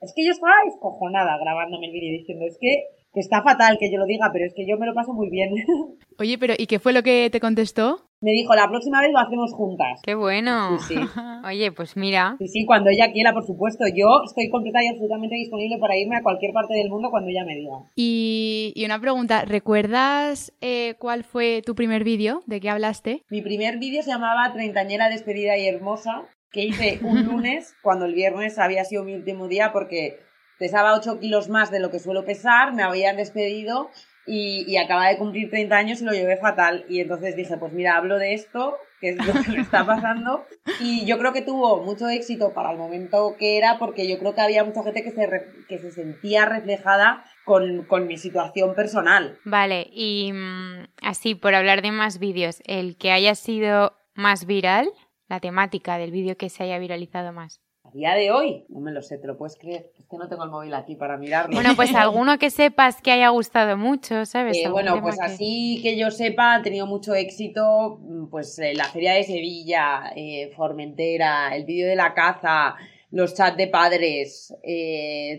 [SPEAKER 3] Es que yo estaba escojonada grabándome el vídeo diciendo, es que, que está fatal que yo lo diga, pero es que yo me lo paso muy bien.
[SPEAKER 2] Oye, pero ¿y qué fue lo que te contestó?
[SPEAKER 3] me dijo, la próxima vez lo hacemos juntas.
[SPEAKER 1] ¡Qué bueno!
[SPEAKER 3] Sí, sí.
[SPEAKER 1] Oye, pues mira,
[SPEAKER 3] Sí, sí, cuando ella quiera, por supuesto. Yo estoy completa y absolutamente disponible para irme a cualquier parte del mundo cuando ella me diga.
[SPEAKER 2] Y, y una pregunta, ¿recuerdas eh, cuál fue tu primer vídeo? ¿De qué hablaste?
[SPEAKER 3] Mi primer vídeo se llamaba Treintañera despedida y hermosa, que hice un lunes, cuando el viernes había sido mi último día, porque pesaba 8 kilos más de lo que suelo pesar, me habían despedido y, y acababa de cumplir 30 años y lo llevé fatal. Y entonces dije, pues mira, hablo de esto, que es lo que me está pasando. Y yo creo que tuvo mucho éxito para el momento que era, porque yo creo que había mucha gente que se, re- que se sentía reflejada con, con mi situación personal.
[SPEAKER 1] vale, y mm, así, por hablar de más vídeos, el que haya sido más viral, la temática del vídeo que se haya viralizado más.
[SPEAKER 3] A día de hoy, no me lo sé, te lo puedes creer. Es que no tengo el móvil aquí para mirarlo.
[SPEAKER 1] Bueno, pues alguno que sepas que haya gustado mucho, ¿sabes?
[SPEAKER 3] Eh, bueno, pues
[SPEAKER 1] que-
[SPEAKER 3] así que yo sepa, ha tenido mucho éxito, mm, pues eh, la Feria de Sevilla, eh, Formentera, el vídeo de la caza, los chats de padres,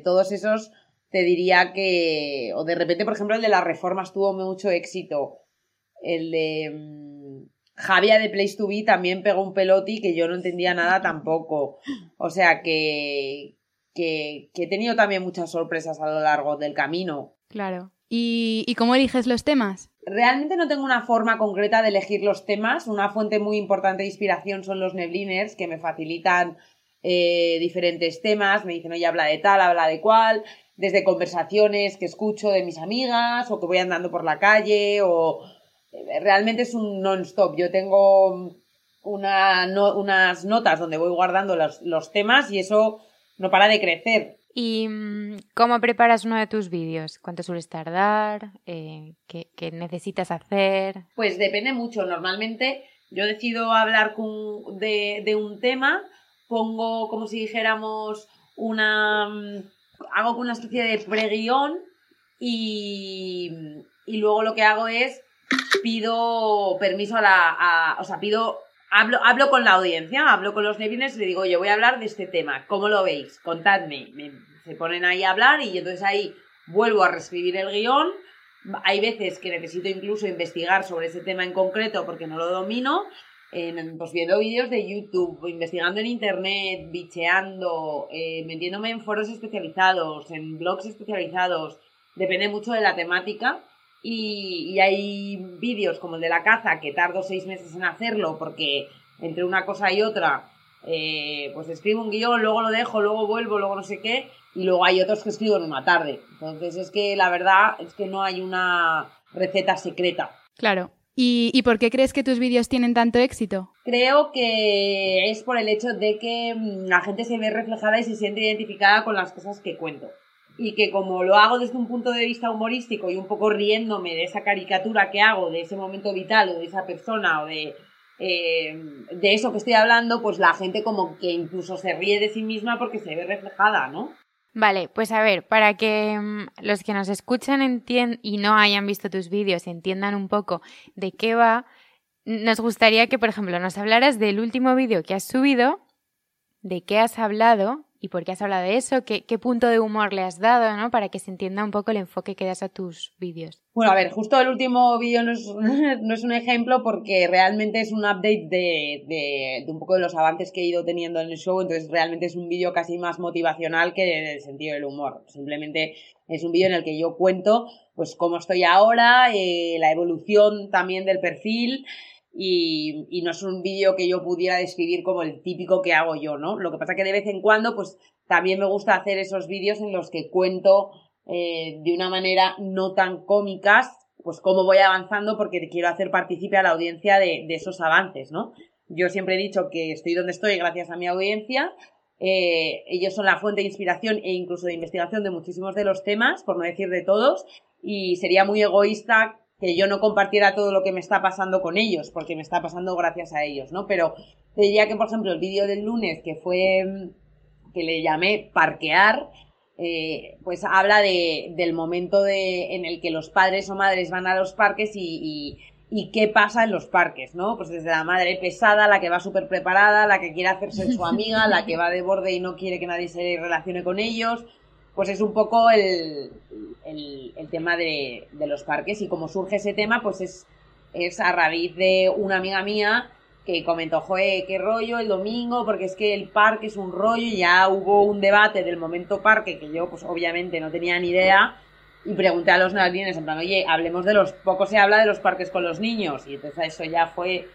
[SPEAKER 3] todos esos te diría que, o de repente, por ejemplo, el de las reformas tuvo mucho éxito, el de mm, Javia de Place to Be también pegó un peloti que yo no entendía nada tampoco, o sea que, que, que he tenido también muchas sorpresas a lo largo del camino.
[SPEAKER 2] Claro. ¿Y, y cómo eliges los temas?
[SPEAKER 3] Realmente no tengo una forma concreta de elegir los temas. Una fuente muy importante de inspiración son los nebliners, que me facilitan eh, diferentes temas. Me dicen, oye, habla de tal, habla de cual. Desde conversaciones que escucho de mis amigas o que voy andando por la calle o... Realmente es un non-stop. Yo tengo una no- unas notas donde voy guardando los, los temas y eso no para de crecer.
[SPEAKER 1] ¿Y mm, cómo preparas uno de tus vídeos? ¿Cuánto sueles tardar? Eh, ¿qué, qué necesitas hacer?
[SPEAKER 3] Pues depende mucho. Normalmente yo decido hablar con- de, de un tema, pongo como si dijéramos una... mm, hago una especie de preguión y, y luego lo que hago es pido permiso a la... a- o sea, pido... Hablo, hablo con la audiencia, hablo con los nebines y le digo, yo voy a hablar de este tema, ¿cómo lo veis? Contadme. Me- se ponen ahí a hablar y entonces ahí vuelvo a reescribir el guion, hay veces que necesito incluso investigar sobre ese tema en concreto porque no lo domino, en, pues viendo vídeos de YouTube, investigando en internet, bicheando, eh, metiéndome en foros especializados, en blogs especializados, depende mucho de la temática. Y, y hay vídeos como el de la caza que tardo seis meses en hacerlo porque entre una cosa y otra eh, pues escribo un guion, luego lo dejo, luego vuelvo, luego no sé qué, y luego hay otros que escribo en una tarde. Entonces es que la verdad es que no hay una receta secreta.
[SPEAKER 2] Claro. ¿Y, y por qué crees que tus vídeos tienen tanto éxito?
[SPEAKER 3] Creo que es por el hecho de que mm, la gente se ve reflejada y se siente identificada con las cosas que cuento. Y que como lo hago desde un punto de vista humorístico y un poco riéndome de esa caricatura que hago, de ese momento vital o de esa persona o de, eh, de eso que estoy hablando, pues la gente como que incluso se ríe de sí misma porque se ve reflejada, ¿no?
[SPEAKER 1] Vale, pues a ver, para que mm, los que nos escuchan y no hayan visto tus vídeos entiendan un poco de qué va, nos gustaría que, por ejemplo, nos hablaras del último vídeo que has subido, de qué has hablado y por qué has hablado de eso, qué, qué punto de humor le has dado, ¿no? Para que se entienda un poco el enfoque que das a tus vídeos.
[SPEAKER 3] Bueno, a ver, justo el último vídeo no es, no es un ejemplo porque realmente es un update de, de, un poco de los avances que he ido teniendo en el show, entonces realmente es un vídeo casi más motivacional que en el sentido del humor. Simplemente es un vídeo en el que yo cuento pues cómo estoy ahora, eh, la evolución también del perfil y, no es un vídeo que yo pudiera describir como el típico que hago yo, ¿no? Lo que pasa que de vez en cuando pues también me gusta hacer esos vídeos en los que cuento eh, de una manera no tan cómicas, pues cómo voy avanzando porque quiero hacer partícipe a la audiencia de, de esos avances, ¿no? Yo siempre he dicho que estoy donde estoy gracias a mi audiencia Eh, ellos son la fuente de inspiración e incluso de investigación de muchísimos de los temas, por no decir de todos, y sería muy egoísta que yo no compartiera todo lo que me está pasando con ellos, porque me está pasando gracias a ellos, ¿no? Pero te diría que, por ejemplo, el vídeo del lunes, que fue, mm, que le llamé parquear, eh, pues habla de, del momento de, en el que los padres o madres van a los parques y, y, y qué pasa en los parques, ¿no? Pues desde la madre pesada, la que va súper preparada, la que quiere hacerse su amiga, la que va de borde y no quiere que nadie se relacione con ellos, pues es un poco el, el, tema de, de los parques y como surge ese tema, pues es, es a raíz de una amiga mía que comentó, joder, qué rollo el domingo, porque es que el parque es un rollo, y ya hubo un debate del momento parque que yo, pues obviamente no tenía ni idea, y pregunté a los neoyorquinos, en plan, oye, hablemos de los, poco se habla de los parques con los niños, y entonces eso ya fue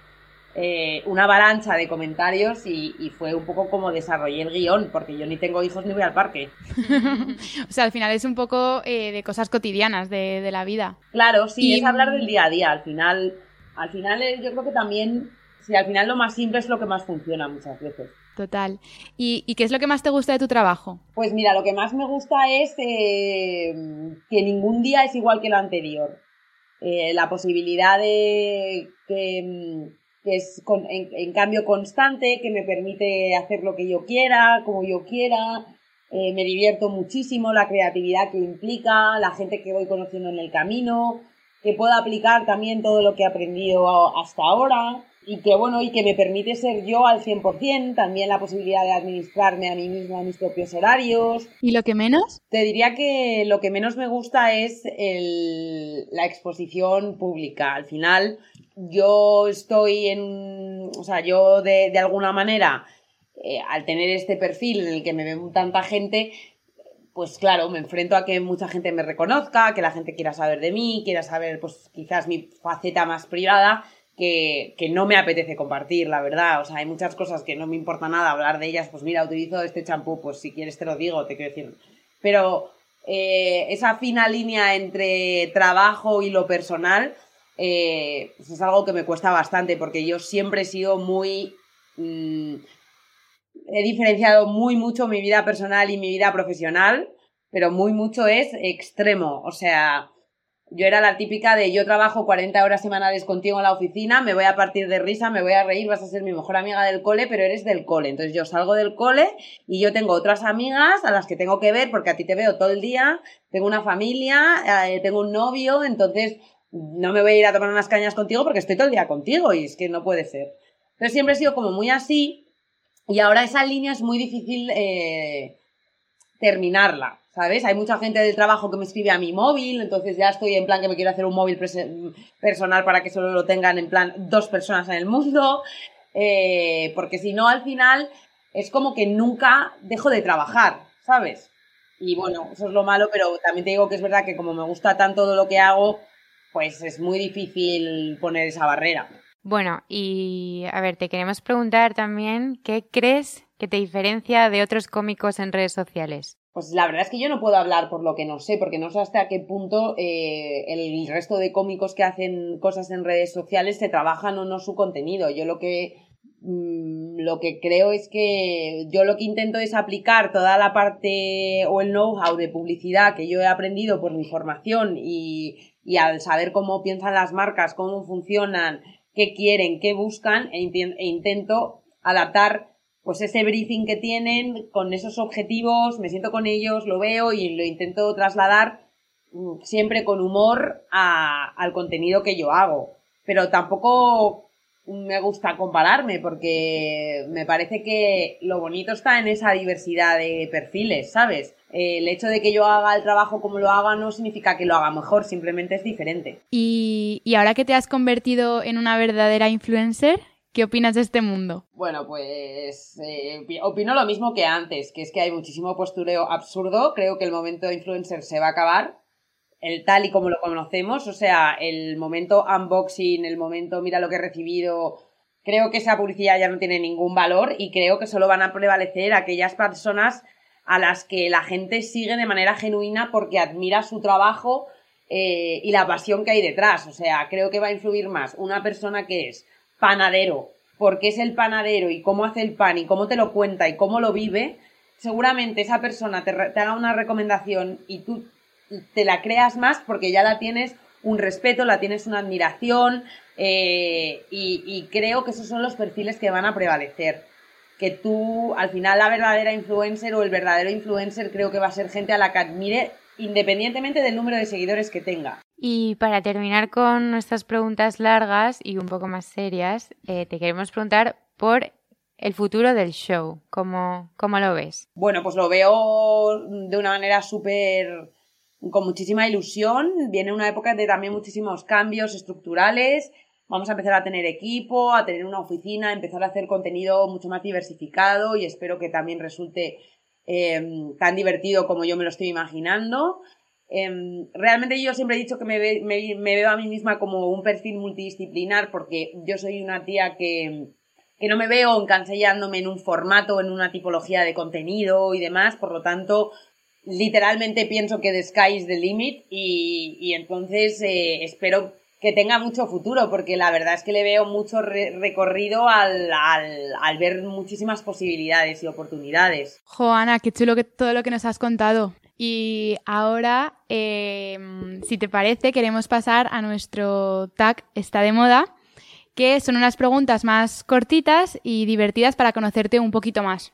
[SPEAKER 3] eh, una avalancha de comentarios y, y fue un poco como desarrollé el guion, porque yo ni tengo hijos ni voy al parque.
[SPEAKER 2] O sea, al final es un poco eh, de cosas cotidianas de, de la vida.
[SPEAKER 3] Claro, sí,
[SPEAKER 2] Y-
[SPEAKER 3] es hablar del día a día, al final, al final eh, yo creo que también, sí, al final lo más simple es lo que más funciona muchas veces.
[SPEAKER 2] Total. ¿Y, y qué es lo que más te gusta de tu trabajo?
[SPEAKER 3] Pues mira, lo que más me gusta es eh, que ningún día es igual que el anterior. Eh, la posibilidad de que, mm, que es con- en, en cambio constante, que me permite hacer lo que yo quiera, como yo quiera. Eh, me divierto muchísimo, la creatividad que implica, la gente que voy conociendo en el camino, que puedo aplicar también todo lo que he aprendido hasta ahora y que bueno, y que me permite ser yo al 100%, también la posibilidad de administrarme a mí misma mis propios horarios.
[SPEAKER 2] ¿Y lo que menos?
[SPEAKER 3] Te diría que lo que menos me gusta es el- la exposición pública. Al final, yo estoy en, o sea, yo de, de alguna manera, eh, al tener este perfil en el que me ve tanta gente, pues claro, me enfrento a que mucha gente me reconozca, que la gente quiera saber de mí, quiera saber, pues quizás mi faceta más privada, que, que no me apetece compartir, la verdad. O sea, hay muchas cosas que no me importa nada hablar de ellas. Pues mira, utilizo este champú, pues si quieres te lo digo, te quiero decir. Pero eh, esa fina línea entre trabajo y lo personal, eh, pues es algo que me cuesta bastante, porque yo siempre he sido muy... mm, he diferenciado muy mucho mi vida personal y mi vida profesional, pero muy mucho es extremo. O sea, yo era la típica de yo trabajo 40 horas semanales contigo en la oficina, me voy a partir de risa, me voy a reír, vas a ser mi mejor amiga del cole, pero eres del cole. Entonces yo salgo del cole y yo tengo otras amigas a las que tengo que ver porque a ti te veo todo el día, tengo una familia, eh, tengo un novio, entonces no me voy a ir a tomar unas cañas contigo porque estoy todo el día contigo y es que no puede ser. Entonces siempre he sido como muy así y ahora esa línea es muy difícil eh, terminarla, ¿sabes? Hay mucha gente del trabajo que me escribe a mi móvil, entonces ya estoy en plan que me quiero hacer un móvil personal para que solo lo tengan en plan dos personas en el mundo, eh, porque si no al final es como que nunca dejo de trabajar, ¿sabes? Y bueno, eso es lo malo, pero también te digo que es verdad que como me gusta tanto todo lo que hago, pues es muy difícil poner esa barrera.
[SPEAKER 1] Bueno, y a ver, te queremos preguntar también qué crees que te diferencia de otros cómicos en redes sociales.
[SPEAKER 3] Pues la verdad es que yo no puedo hablar por lo que no sé, porque no sé hasta qué punto eh, el resto de cómicos que hacen cosas en redes sociales se trabajan o no su contenido. Yo lo que mm, lo que creo es que yo lo que intento es aplicar toda la parte o el know-how de publicidad que yo he aprendido por mi formación y, y al saber cómo piensan las marcas, cómo funcionan, qué quieren, qué buscan, e, e intento adaptar pues ese briefing que tienen con esos objetivos, me siento con ellos, lo veo y lo intento trasladar mm, siempre con humor a- al contenido que yo hago. Pero tampoco me gusta compararme porque me parece que lo bonito está en esa diversidad de perfiles, ¿sabes? El hecho de que yo haga el trabajo como lo haga no significa que lo haga mejor, simplemente es diferente.
[SPEAKER 2] Y, y ahora que te has convertido en una verdadera influencer, ¿qué opinas de este mundo?
[SPEAKER 3] Bueno, pues eh, opi- opino lo mismo que antes, que es que hay muchísimo postureo absurdo. Creo que el momento de influencer se va a acabar, el tal y como lo conocemos, o sea, el momento unboxing, el momento mira lo que he recibido. Creo que esa publicidad ya no tiene ningún valor y creo que solo van a prevalecer aquellas personas a las que la gente sigue de manera genuina porque admira su trabajo eh, y la pasión que hay detrás. O sea, creo que va a influir más una persona que es panadero porque es el panadero y cómo hace el pan y cómo te lo cuenta y cómo lo vive, seguramente esa persona te, te haga una recomendación y tú te la creas más porque ya la tienes un respeto, la tienes una admiración eh, y, y creo que esos son los perfiles que van a prevalecer. Que tú, al final, la verdadera influencer o el verdadero influencer creo que va a ser gente a la que admire independientemente del número de seguidores que tenga.
[SPEAKER 1] Y para terminar con nuestras preguntas largas y un poco más serias, eh, te queremos preguntar por el futuro del show. ¿Cómo, cómo lo ves?
[SPEAKER 3] Bueno, pues lo veo de una manera súper con muchísima ilusión. Viene una época de también muchísimos cambios estructurales. Vamos a empezar a tener equipo, a tener una oficina, a empezar a hacer contenido mucho más diversificado y espero que también resulte eh, tan divertido como yo me lo estoy imaginando. Em, realmente yo siempre he dicho que me, ve- me- me veo a mí misma como un perfil multidisciplinar porque yo soy una tía que, que no me veo encansellándome en un formato, en una tipología de contenido y demás, por lo tanto, literalmente pienso que the sky is the limit y, entonces eh, espero que tenga mucho futuro porque la verdad es que le veo mucho re- recorrido al, al, al ver muchísimas posibilidades y oportunidades.
[SPEAKER 2] Joana, qué chulo que todo lo que nos has contado. Y ahora, eh, si te parece, queremos pasar a nuestro tag Está de moda, que son unas preguntas más cortitas y divertidas para conocerte un poquito más.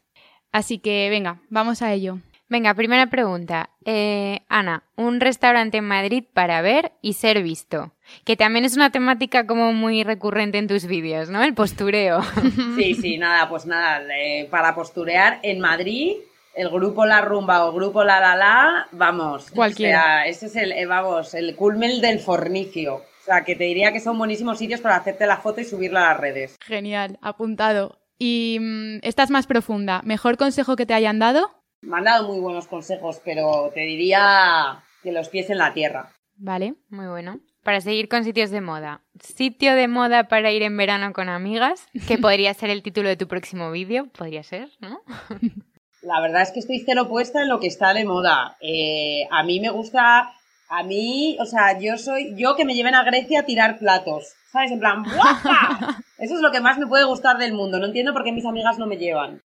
[SPEAKER 2] Así que venga, vamos a ello.
[SPEAKER 1] Venga, primera pregunta. Eh, Ana, un restaurante en Madrid para ver y ser visto. Que también es una temática como muy recurrente en tus vídeos, ¿no? El postureo.
[SPEAKER 3] Sí, sí, nada, pues nada, eh, para posturear en Madrid, el grupo La Rumba o el grupo La La La, vamos.
[SPEAKER 2] Cualquiera.
[SPEAKER 3] O sea, ese es el, eh, vamos, el culmen del fornicio. O sea, que te diría que son buenísimos sitios para hacerte la foto y subirla a las redes.
[SPEAKER 2] Genial, apuntado. Y mm, esta es más profunda. ¿Mejor consejo que te hayan dado?
[SPEAKER 3] Me han dado muy buenos consejos, pero te diría que los pies en la tierra.
[SPEAKER 2] Vale.
[SPEAKER 1] Muy bueno. Para seguir con sitios de moda. Sitio de moda para ir en verano con amigas, que podría ser el título de tu próximo vídeo, podría ser, ¿no?
[SPEAKER 3] La verdad es que estoy cero puesta en lo que está de moda. Eh, a mí me gusta, a mí, o sea, yo soy, yo que me lleven a Grecia a tirar platos. ¿Sabes? En plan, ¡guapa! Eso es lo que más me puede gustar del mundo. No entiendo por qué mis amigas no me llevan.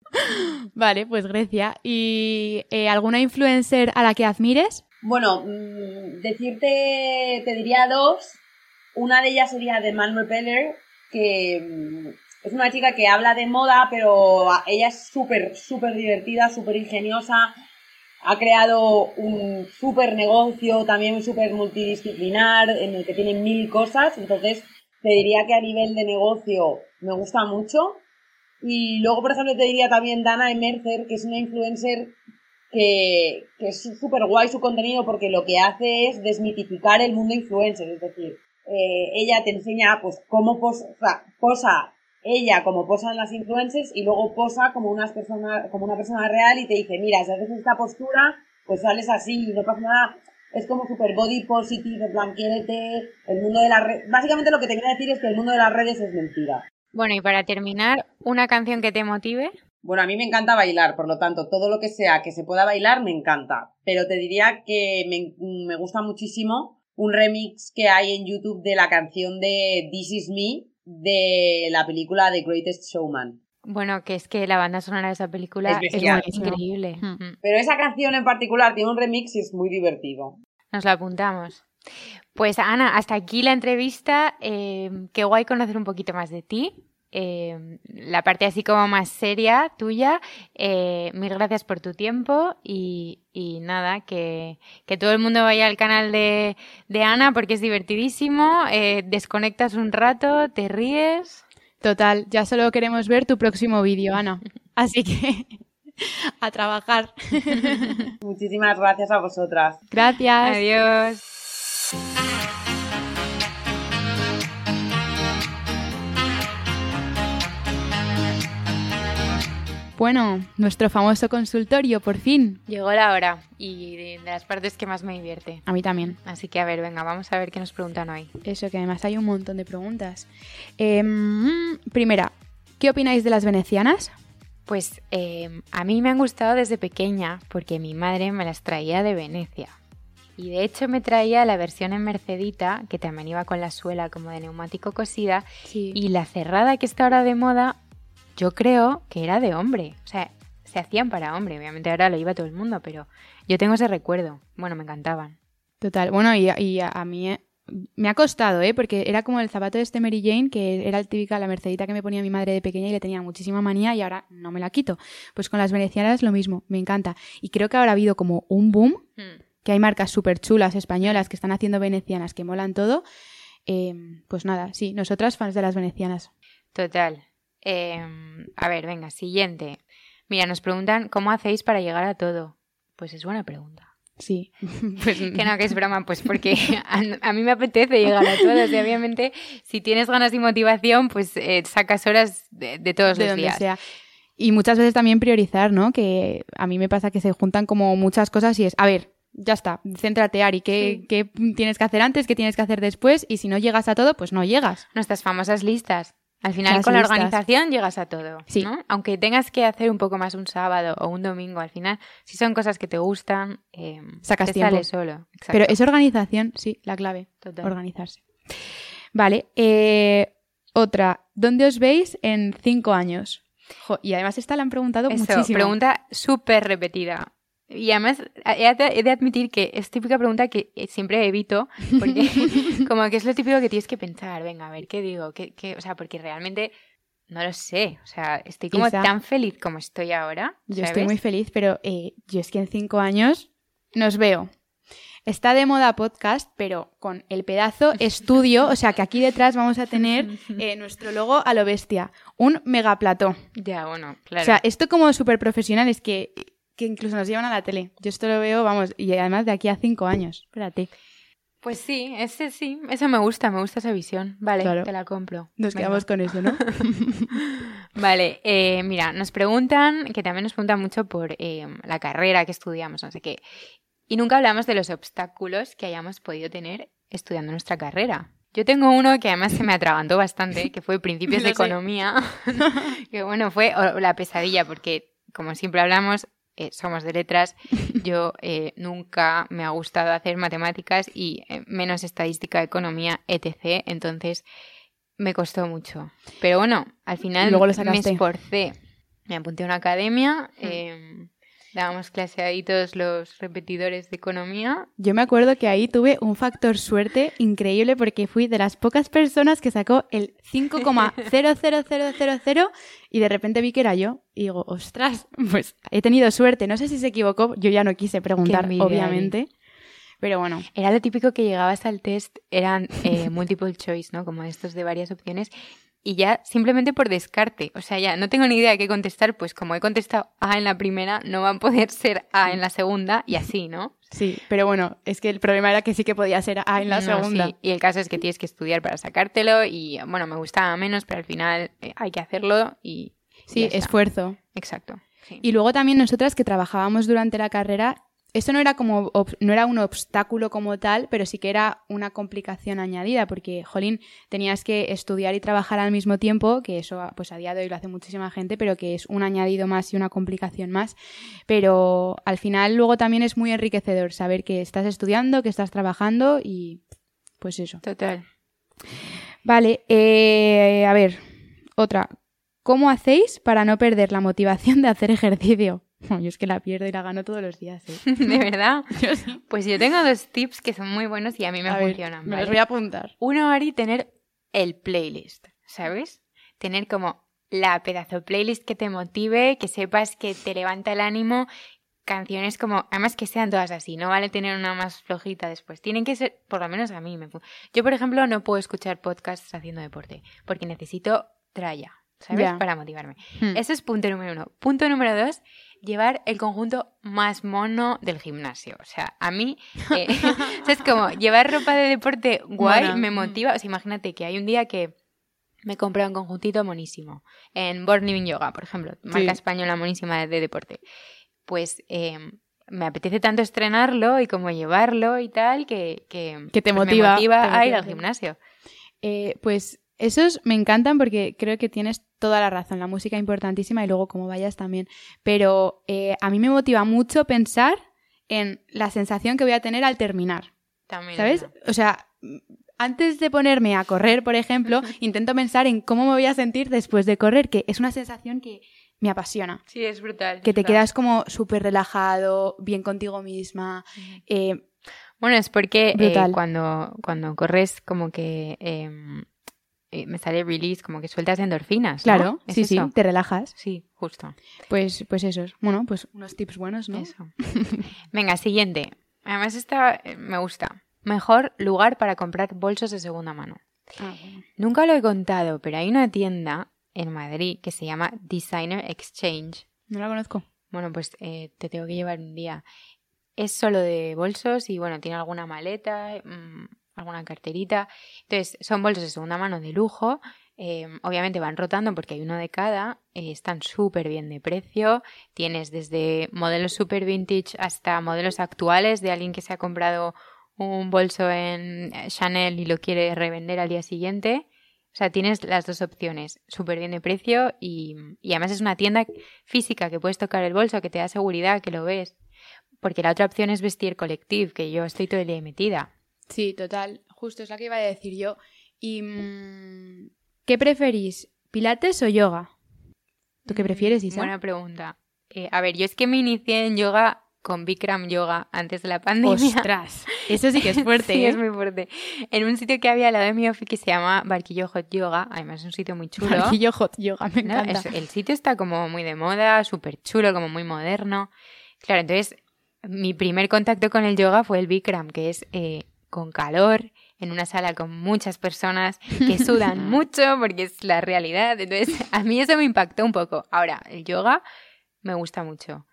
[SPEAKER 2] Vale, pues Grecia. ¿Y eh, alguna influencer a la que admires?
[SPEAKER 3] Bueno, mm, decirte, te diría dos. Una de ellas sería de Man Repeller, que mm, es una chica que habla de moda, pero ella es súper, súper divertida, súper ingeniosa. Ha creado un súper negocio, también súper multidisciplinar, en el que tiene mil cosas. Entonces, te diría que a nivel de negocio me gusta mucho. Y luego, por ejemplo, te diría también Dana Emercer, que es una influencer que, que es súper guay su contenido porque lo que hace es desmitificar el mundo influencer, es decir, eh, ella te enseña pues cómo pos- ella como posan las influencers y luego posa como, unas persona, como una persona real y te dice, mira, si haces esta postura, pues sales así y no pasa nada. Es como super body positive, en plan, quiérete, el mundo de las redes... Básicamente lo que te quiero decir es que el mundo de las redes es mentira.
[SPEAKER 1] Bueno, y para terminar, una canción que te motive.
[SPEAKER 3] Bueno, a mí me encanta bailar, por lo tanto, todo lo que sea que se pueda bailar me encanta. Pero te diría que me, me gusta muchísimo un remix que hay en YouTube de la canción de This Is Me de la película The Greatest Showman.
[SPEAKER 1] Bueno, que es que la banda sonora de esa película
[SPEAKER 3] Es
[SPEAKER 1] increíble.
[SPEAKER 2] Hmm.
[SPEAKER 1] Mm.
[SPEAKER 3] Pero esa canción en particular tiene un remix y es muy divertido.
[SPEAKER 1] Nos la apuntamos. Pues Ana, hasta aquí la entrevista. Eh, qué guay conocer un poquito más de ti. Eh, la parte así como más seria tuya. Eh, mil gracias por tu tiempo y, y nada, que, que todo el mundo vaya al canal de, de Ana porque es divertidísimo. Eh, desconectas un rato, te ríes.
[SPEAKER 2] Total, ya solo queremos ver tu próximo vídeo, Ana. Así que a trabajar.
[SPEAKER 3] Muchísimas gracias a vosotras.
[SPEAKER 2] Gracias.
[SPEAKER 1] Adiós.
[SPEAKER 2] Bueno, nuestro famoso consultorio, por fin.
[SPEAKER 1] Llegó la hora y de, las partes que más me divierte.
[SPEAKER 2] A mí también.
[SPEAKER 1] Así que a ver, venga, vamos a ver qué nos preguntan hoy.
[SPEAKER 2] Eso, que además hay un montón de preguntas. Em, primera, ¿qué opináis de las venecianas?
[SPEAKER 1] Pues eh, a mí me han gustado desde pequeña porque mi madre me las traía de Venecia. Y de hecho me traía la versión en Mercedita, que también iba con la suela como de neumático cosida,
[SPEAKER 2] Sí.
[SPEAKER 1] y la cerrada que está ahora de moda, yo creo que era de hombre. O sea, se hacían para hombre. Obviamente ahora lo iba todo el mundo, pero yo tengo ese recuerdo. Bueno, me encantaban.
[SPEAKER 2] Total. Bueno, y, y a, a mí eh, me ha costado, ¿eh? Porque era como el zapato de este Mary Jane, que era el típica, la mercedita que me ponía mi madre de pequeña y le tenía muchísima manía y ahora no me la quito. Pues con las venecianas lo mismo, me encanta. Y creo que ahora ha habido como un boom, que hay marcas súper chulas españolas que están haciendo venecianas que molan todo. Eh, pues nada, sí, nosotras fans de las venecianas.
[SPEAKER 1] Total. Eh, a ver, venga, siguiente. Mira, nos preguntan cómo hacéis para llegar a todo. Pues es buena pregunta.
[SPEAKER 2] Sí. pues,
[SPEAKER 1] Que no, que es broma, pues porque a, a mí me apetece llegar a todo. O sea, obviamente, si tienes ganas y motivación, pues eh, sacas horas de, de todos
[SPEAKER 2] de
[SPEAKER 1] los
[SPEAKER 2] donde
[SPEAKER 1] días.
[SPEAKER 2] sea. Y muchas veces también priorizar, ¿no? Que a mí me pasa que se juntan como muchas cosas y es, a ver, ya está, céntrate, Ari, ¿qué,
[SPEAKER 1] Sí.
[SPEAKER 2] qué tienes que hacer antes? ¿Qué tienes que hacer después? Y si no llegas a todo, pues no llegas.
[SPEAKER 1] Nuestras famosas listas. Al final,
[SPEAKER 2] Las
[SPEAKER 1] con la organización llegas a todo.
[SPEAKER 2] Sí.
[SPEAKER 1] ¿no? Aunque tengas que hacer un poco más un sábado o un domingo, al final, si son cosas que te gustan, eh,
[SPEAKER 2] Sacas
[SPEAKER 1] te
[SPEAKER 2] tiempo.
[SPEAKER 1] sale solo. Exacto.
[SPEAKER 2] Pero es organización, sí, la clave,
[SPEAKER 1] Total.
[SPEAKER 2] organizarse. Vale, eh, otra, ¿dónde os veis en cinco años? Jo, y además esta la han preguntado
[SPEAKER 1] Eso,
[SPEAKER 2] muchísimo.
[SPEAKER 1] pregunta súper repetida. Y además he de, admitir que es típica pregunta que eh, siempre evito, porque como que es lo típico que tienes que pensar, venga, a ver, ¿qué digo? ¿Qué, qué? O sea, porque realmente no lo sé. O sea, estoy como tan feliz como estoy ahora.
[SPEAKER 2] Yo estoy muy feliz, pero eh, yo es que en cinco años nos veo. Está de moda podcast, pero con el pedazo estudio, o sea que aquí detrás vamos a tener eh, nuestro logo a lo bestia, un megaplató.
[SPEAKER 1] Ya, bueno, claro.
[SPEAKER 2] O sea, esto como súper profesional es que, que incluso nos llevan a la tele. Yo esto lo veo, vamos, y además de aquí a cinco años. Espérate.
[SPEAKER 1] Pues sí, ese sí, eso me gusta, me gusta esa visión. Vale,
[SPEAKER 2] Claro.
[SPEAKER 1] te la compro.
[SPEAKER 2] Nos
[SPEAKER 1] Venga.
[SPEAKER 2] quedamos con eso, ¿no?
[SPEAKER 1] Vale, eh, mira, nos preguntan, que también nos preguntan mucho por eh, la carrera que estudiamos, no sé qué. Y nunca hablamos de los obstáculos que hayamos podido tener estudiando nuestra carrera. Yo tengo uno que además se me atragantó bastante, que fue principios de economía, que bueno, fue la pesadilla, porque como siempre hablamos, eh, somos de letras, yo eh, nunca me ha gustado hacer matemáticas y eh, menos estadística, economía, etc. Entonces me costó mucho. Pero bueno, al final
[SPEAKER 2] luego lo
[SPEAKER 1] me esforcé. Me apunté a una academia, eh, dábamos clase ahí todos los repetidores de economía.
[SPEAKER 2] Yo me acuerdo que ahí tuve un factor suerte increíble porque fui de las pocas personas que sacó el 5,00000 y de repente vi que era yo y digo, ostras, pues he tenido suerte. No sé si se equivocó, yo ya no quise preguntar, obviamente. Pero bueno,
[SPEAKER 1] Era lo típico que llegabas al test, eran eh, multiple choice, ¿no? Como estos de varias opciones. Y ya simplemente por descarte, o sea, ya no tengo ni idea de qué contestar, pues como he contestado A en la primera, no van a poder ser A en la segunda y así, ¿no?
[SPEAKER 2] sí, pero bueno, es que el problema era que sí que podía ser A en la
[SPEAKER 1] No,
[SPEAKER 2] segunda.
[SPEAKER 1] sí. Y el caso es que tienes que estudiar para sacártelo y, bueno, me gustaba menos, pero al final eh, hay que hacerlo y...
[SPEAKER 2] Sí, esfuerzo.
[SPEAKER 1] Exacto. sí.
[SPEAKER 2] Y luego también nosotras que trabajábamos durante la carrera, eso no era como no era un obstáculo como tal, pero sí que era una complicación añadida, porque, jolín, tenías que estudiar y trabajar al mismo tiempo, que eso pues a día de hoy lo hace muchísima gente, pero que es un añadido más y una complicación más. Pero al final luego también es muy enriquecedor saber que estás estudiando, que estás trabajando y pues eso.
[SPEAKER 1] Total.
[SPEAKER 2] Vale, eh, a ver, otra. ¿Cómo hacéis para no perder la motivación de hacer ejercicio? Yo es que la pierdo y la gano todos los días. ¿eh?
[SPEAKER 1] ¿De verdad?
[SPEAKER 2] Yo sí.
[SPEAKER 1] Pues yo tengo dos tips que son muy buenos y a mí me
[SPEAKER 2] A ver,
[SPEAKER 1] funcionan.
[SPEAKER 2] me
[SPEAKER 1] ¿vale?
[SPEAKER 2] los voy a apuntar.
[SPEAKER 1] Uno, Ari, tener el playlist, ¿sabes? Tener como la pedazo playlist que te motive, que sepas que te levanta el ánimo, canciones como, además que sean todas así, no vale tener una más flojita después. Tienen que ser, por lo menos a mí me Yo, por ejemplo, no puedo escuchar podcasts haciendo deporte, porque necesito tralla, ¿sabes? Para motivarme.
[SPEAKER 2] Hmm.
[SPEAKER 1] Ese es punto número uno. Punto número dos, llevar el conjunto más mono del gimnasio. O sea, a mí, eh, es como llevar ropa de deporte guay me motiva. O sea, imagínate que hay un día que me compré un conjuntito monísimo en Born Living Yoga, por ejemplo, marca
[SPEAKER 2] Sí.
[SPEAKER 1] española monísima de, de deporte. Pues eh, me apetece tanto estrenarlo y como llevarlo y tal que, que,
[SPEAKER 2] Que te
[SPEAKER 1] pues
[SPEAKER 2] motiva,
[SPEAKER 1] me motiva a ir al gimnasio.
[SPEAKER 2] Eh, pues esos me encantan porque creo que tienes toda la razón. La música importantísima y luego como vayas también. Pero eh, a mí me motiva mucho pensar en la sensación que voy a tener al terminar.
[SPEAKER 1] También.
[SPEAKER 2] ¿Sabes?
[SPEAKER 1] es.
[SPEAKER 2] O sea, antes de ponerme a correr, por ejemplo, intento pensar en cómo me voy a sentir después de correr, que es una sensación que me apasiona.
[SPEAKER 1] Sí, es brutal.
[SPEAKER 2] Que
[SPEAKER 1] es
[SPEAKER 2] te
[SPEAKER 1] brutal.
[SPEAKER 2] quedas como súper relajado, bien contigo misma. eh,
[SPEAKER 1] Bueno, es porque eh, cuando, cuando corres como que em, eh, me sale release, como que sueltas endorfinas, ¿no?
[SPEAKER 2] claro,
[SPEAKER 1] ¿Es
[SPEAKER 2] sí, sí, te relajas.
[SPEAKER 1] Sí, justo.
[SPEAKER 2] Pues, pues eso es. Bueno, pues unos tips buenos, ¿no?
[SPEAKER 1] Eso. Venga, siguiente. Además esta eh, me gusta. Mejor lugar para comprar bolsos de segunda mano.
[SPEAKER 2] Ah, bueno.
[SPEAKER 1] Nunca lo he contado, pero hay una tienda en Madrid que se llama Designer Exchange.
[SPEAKER 2] No la conozco.
[SPEAKER 1] Bueno, pues eh, te tengo que llevar un día. Es solo de bolsos y bueno, tiene alguna maleta, mm, alguna carterita. Entonces, son bolsos de segunda mano de lujo. eh, obviamente van rotando porque hay uno de cada. eh, están súper bien de precio. Tienes desde modelos super vintage hasta modelos actuales de alguien que se ha comprado un bolso en eh, Chanel y lo quiere revender al día siguiente. O sea, tienes las dos opciones, súper bien de precio y, y además es una tienda física que puedes tocar el bolso, que te da seguridad, que lo ves. Porque la otra opción es vestir collective, que yo estoy todo el día metida.
[SPEAKER 2] Sí, total. Justo es la que iba a decir yo. ¿Y mm, qué preferís? ¿Pilates o yoga? ¿Tú qué prefieres, Isa?
[SPEAKER 1] Mm, Buena pregunta. Eh, a ver, yo es que me inicié en yoga con Bikram Yoga antes de la pandemia.
[SPEAKER 2] Ostras, eso sí que es fuerte,
[SPEAKER 1] sí,
[SPEAKER 2] ¿eh?
[SPEAKER 1] es muy fuerte. En un sitio que había al lado de mi office que se llama Barquillo Hot Yoga, además es un sitio muy chulo.
[SPEAKER 2] Barquillo hot yoga, me
[SPEAKER 1] ¿no?
[SPEAKER 2] encanta.
[SPEAKER 1] Es- el sitio está como muy de moda, súper chulo, como muy moderno. Claro, entonces mi primer contacto con el yoga fue el Bikram, que es eh, con calor, en una sala con muchas personas que sudan mucho porque es la realidad. Entonces a mí eso me impactó un poco. Ahora, el yoga me gusta mucho.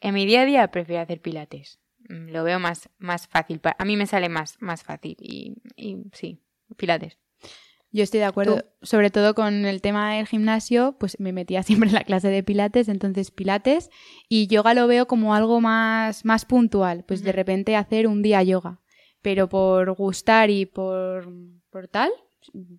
[SPEAKER 1] En mi día a día prefiero hacer pilates. Mm, Lo veo más, más fácil. A mí me sale más, más fácil. Y, y sí, pilates.
[SPEAKER 2] Yo estoy de acuerdo, sobre todo con el tema del gimnasio, pues me metía siempre en la clase de pilates, entonces pilates y yoga lo veo como algo más, más puntual, pues de repente hacer un día yoga, pero por gustar y por, por tal,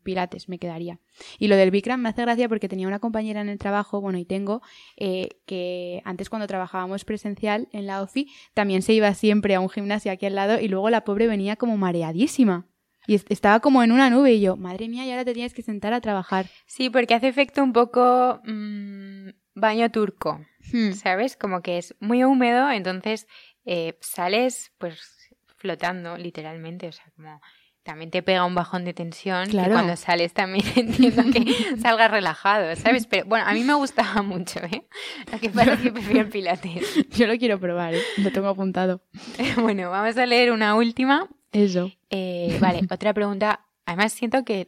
[SPEAKER 2] pilates me quedaría. Y lo del Bikram me hace gracia porque tenía una compañera en el trabajo, bueno, y tengo, eh, que antes cuando trabajábamos presencial en la OFI, también se iba siempre a un gimnasio aquí al lado y luego la pobre venía como mareadísima. Y est- estaba como en una nube y yo, madre mía, y ahora te tienes que sentar a trabajar.
[SPEAKER 1] Sí, porque hace efecto un poco mm, baño turco.
[SPEAKER 2] Hmm.
[SPEAKER 1] ¿sabes? Como que es muy húmedo, entonces eh, sales pues flotando literalmente, o sea, como también te pega un bajón de tensión
[SPEAKER 2] Claro.
[SPEAKER 1] que cuando sales también entiendo que salgas relajado, ¿sabes? Pero bueno, a mí me gustaba mucho, ¿eh? Lo que pasa es que prefiero el pilates.
[SPEAKER 2] Yo lo quiero probar, ¿eh? lo tengo apuntado.
[SPEAKER 1] bueno, vamos a leer una última.
[SPEAKER 2] Eso.
[SPEAKER 1] Eh, vale, otra pregunta. Además siento que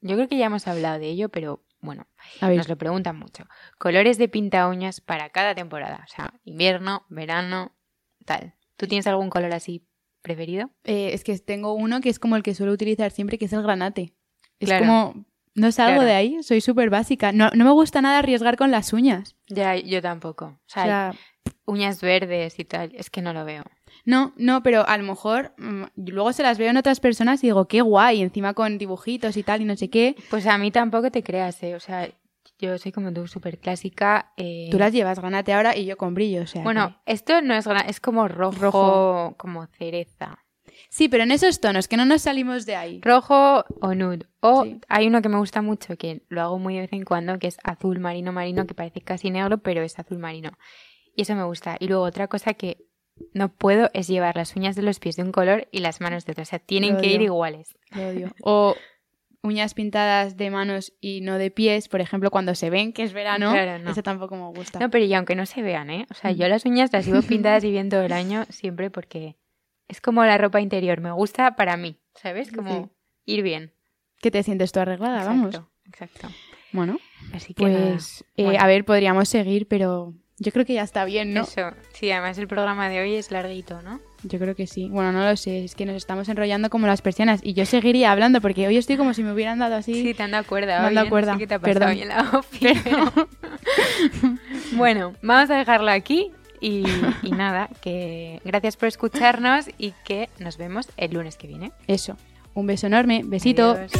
[SPEAKER 1] yo creo que ya hemos hablado de ello, pero bueno,
[SPEAKER 2] A ver,
[SPEAKER 1] nos lo preguntan mucho. Colores de pinta uñas para cada temporada. O sea, invierno, verano, tal. ¿Tú tienes algún color así preferido?
[SPEAKER 2] eh, es que tengo uno que es como el que suelo utilizar siempre, que es el granate. Es
[SPEAKER 1] Claro.
[SPEAKER 2] como, no salgo
[SPEAKER 1] Claro.
[SPEAKER 2] de ahí, soy súper básica. No, no me gusta nada arriesgar con las uñas.
[SPEAKER 1] Ya, yo tampoco. O
[SPEAKER 2] O
[SPEAKER 1] sea,
[SPEAKER 2] sea,
[SPEAKER 1] uñas verdes y tal. Es que no lo veo.
[SPEAKER 2] no, no, pero a lo mejor mm, luego se las veo en otras personas y digo, qué guay, encima con dibujitos y tal y no sé qué.
[SPEAKER 1] Pues a mí tampoco te creas, ¿eh? O sea, yo soy como tú, súper clásica. eh,
[SPEAKER 2] Tú las llevas granate ahora y yo con brillo, o sea.
[SPEAKER 1] Bueno, esto no es. Es como rojo,
[SPEAKER 2] Rojo.
[SPEAKER 1] como cereza.
[SPEAKER 2] Sí, pero en esos tonos, que no nos salimos de ahí.
[SPEAKER 1] Rojo o nude. O
[SPEAKER 2] Sí.
[SPEAKER 1] hay uno que me gusta mucho, que lo hago muy de vez en cuando, que es azul marino marino, que parece casi negro, pero es azul marino. Y eso me gusta. Y luego otra cosa que no puedo es llevar las uñas de los pies de un color y las manos de otro. O sea, tienen
[SPEAKER 2] Lo
[SPEAKER 1] que ir iguales.
[SPEAKER 2] Lo odio. O uñas pintadas de manos y no de pies, por ejemplo, cuando se ven que es verano,
[SPEAKER 1] Claro, no.
[SPEAKER 2] eso tampoco me gusta.
[SPEAKER 1] No, pero y aunque no se vean, ¿eh? O sea,
[SPEAKER 2] Mm.
[SPEAKER 1] yo las uñas las llevo pintadas y bien todo el año siempre porque es como la ropa interior. Me gusta para mí, ¿sabes? Como
[SPEAKER 2] Sí.
[SPEAKER 1] ir bien.
[SPEAKER 2] ¿Qué te sientes tú arreglada? Vamos.
[SPEAKER 1] Exacto.
[SPEAKER 2] Bueno,
[SPEAKER 1] Así que
[SPEAKER 2] pues eh,
[SPEAKER 1] Bueno.
[SPEAKER 2] a ver, podríamos seguir, pero yo creo que ya está bien, ¿no?
[SPEAKER 1] Eso. Sí, además el programa de hoy es larguito, ¿no?
[SPEAKER 2] Yo creo que sí. Bueno, no lo sé, es que nos estamos enrollando como las persianas y yo seguiría hablando porque hoy estoy como si me hubieran dado así.
[SPEAKER 1] Sí, te han dado cuerda.
[SPEAKER 2] Me han dado
[SPEAKER 1] ¿eh?
[SPEAKER 2] cuerda.
[SPEAKER 1] No sé qué te ha pasado
[SPEAKER 2] Perdón.
[SPEAKER 1] la pero- bueno, vamos a dejarlo aquí y, y nada, que gracias por escucharnos y que nos vemos el lunes que viene.
[SPEAKER 2] Eso. Un beso enorme, besito.
[SPEAKER 1] Adiós.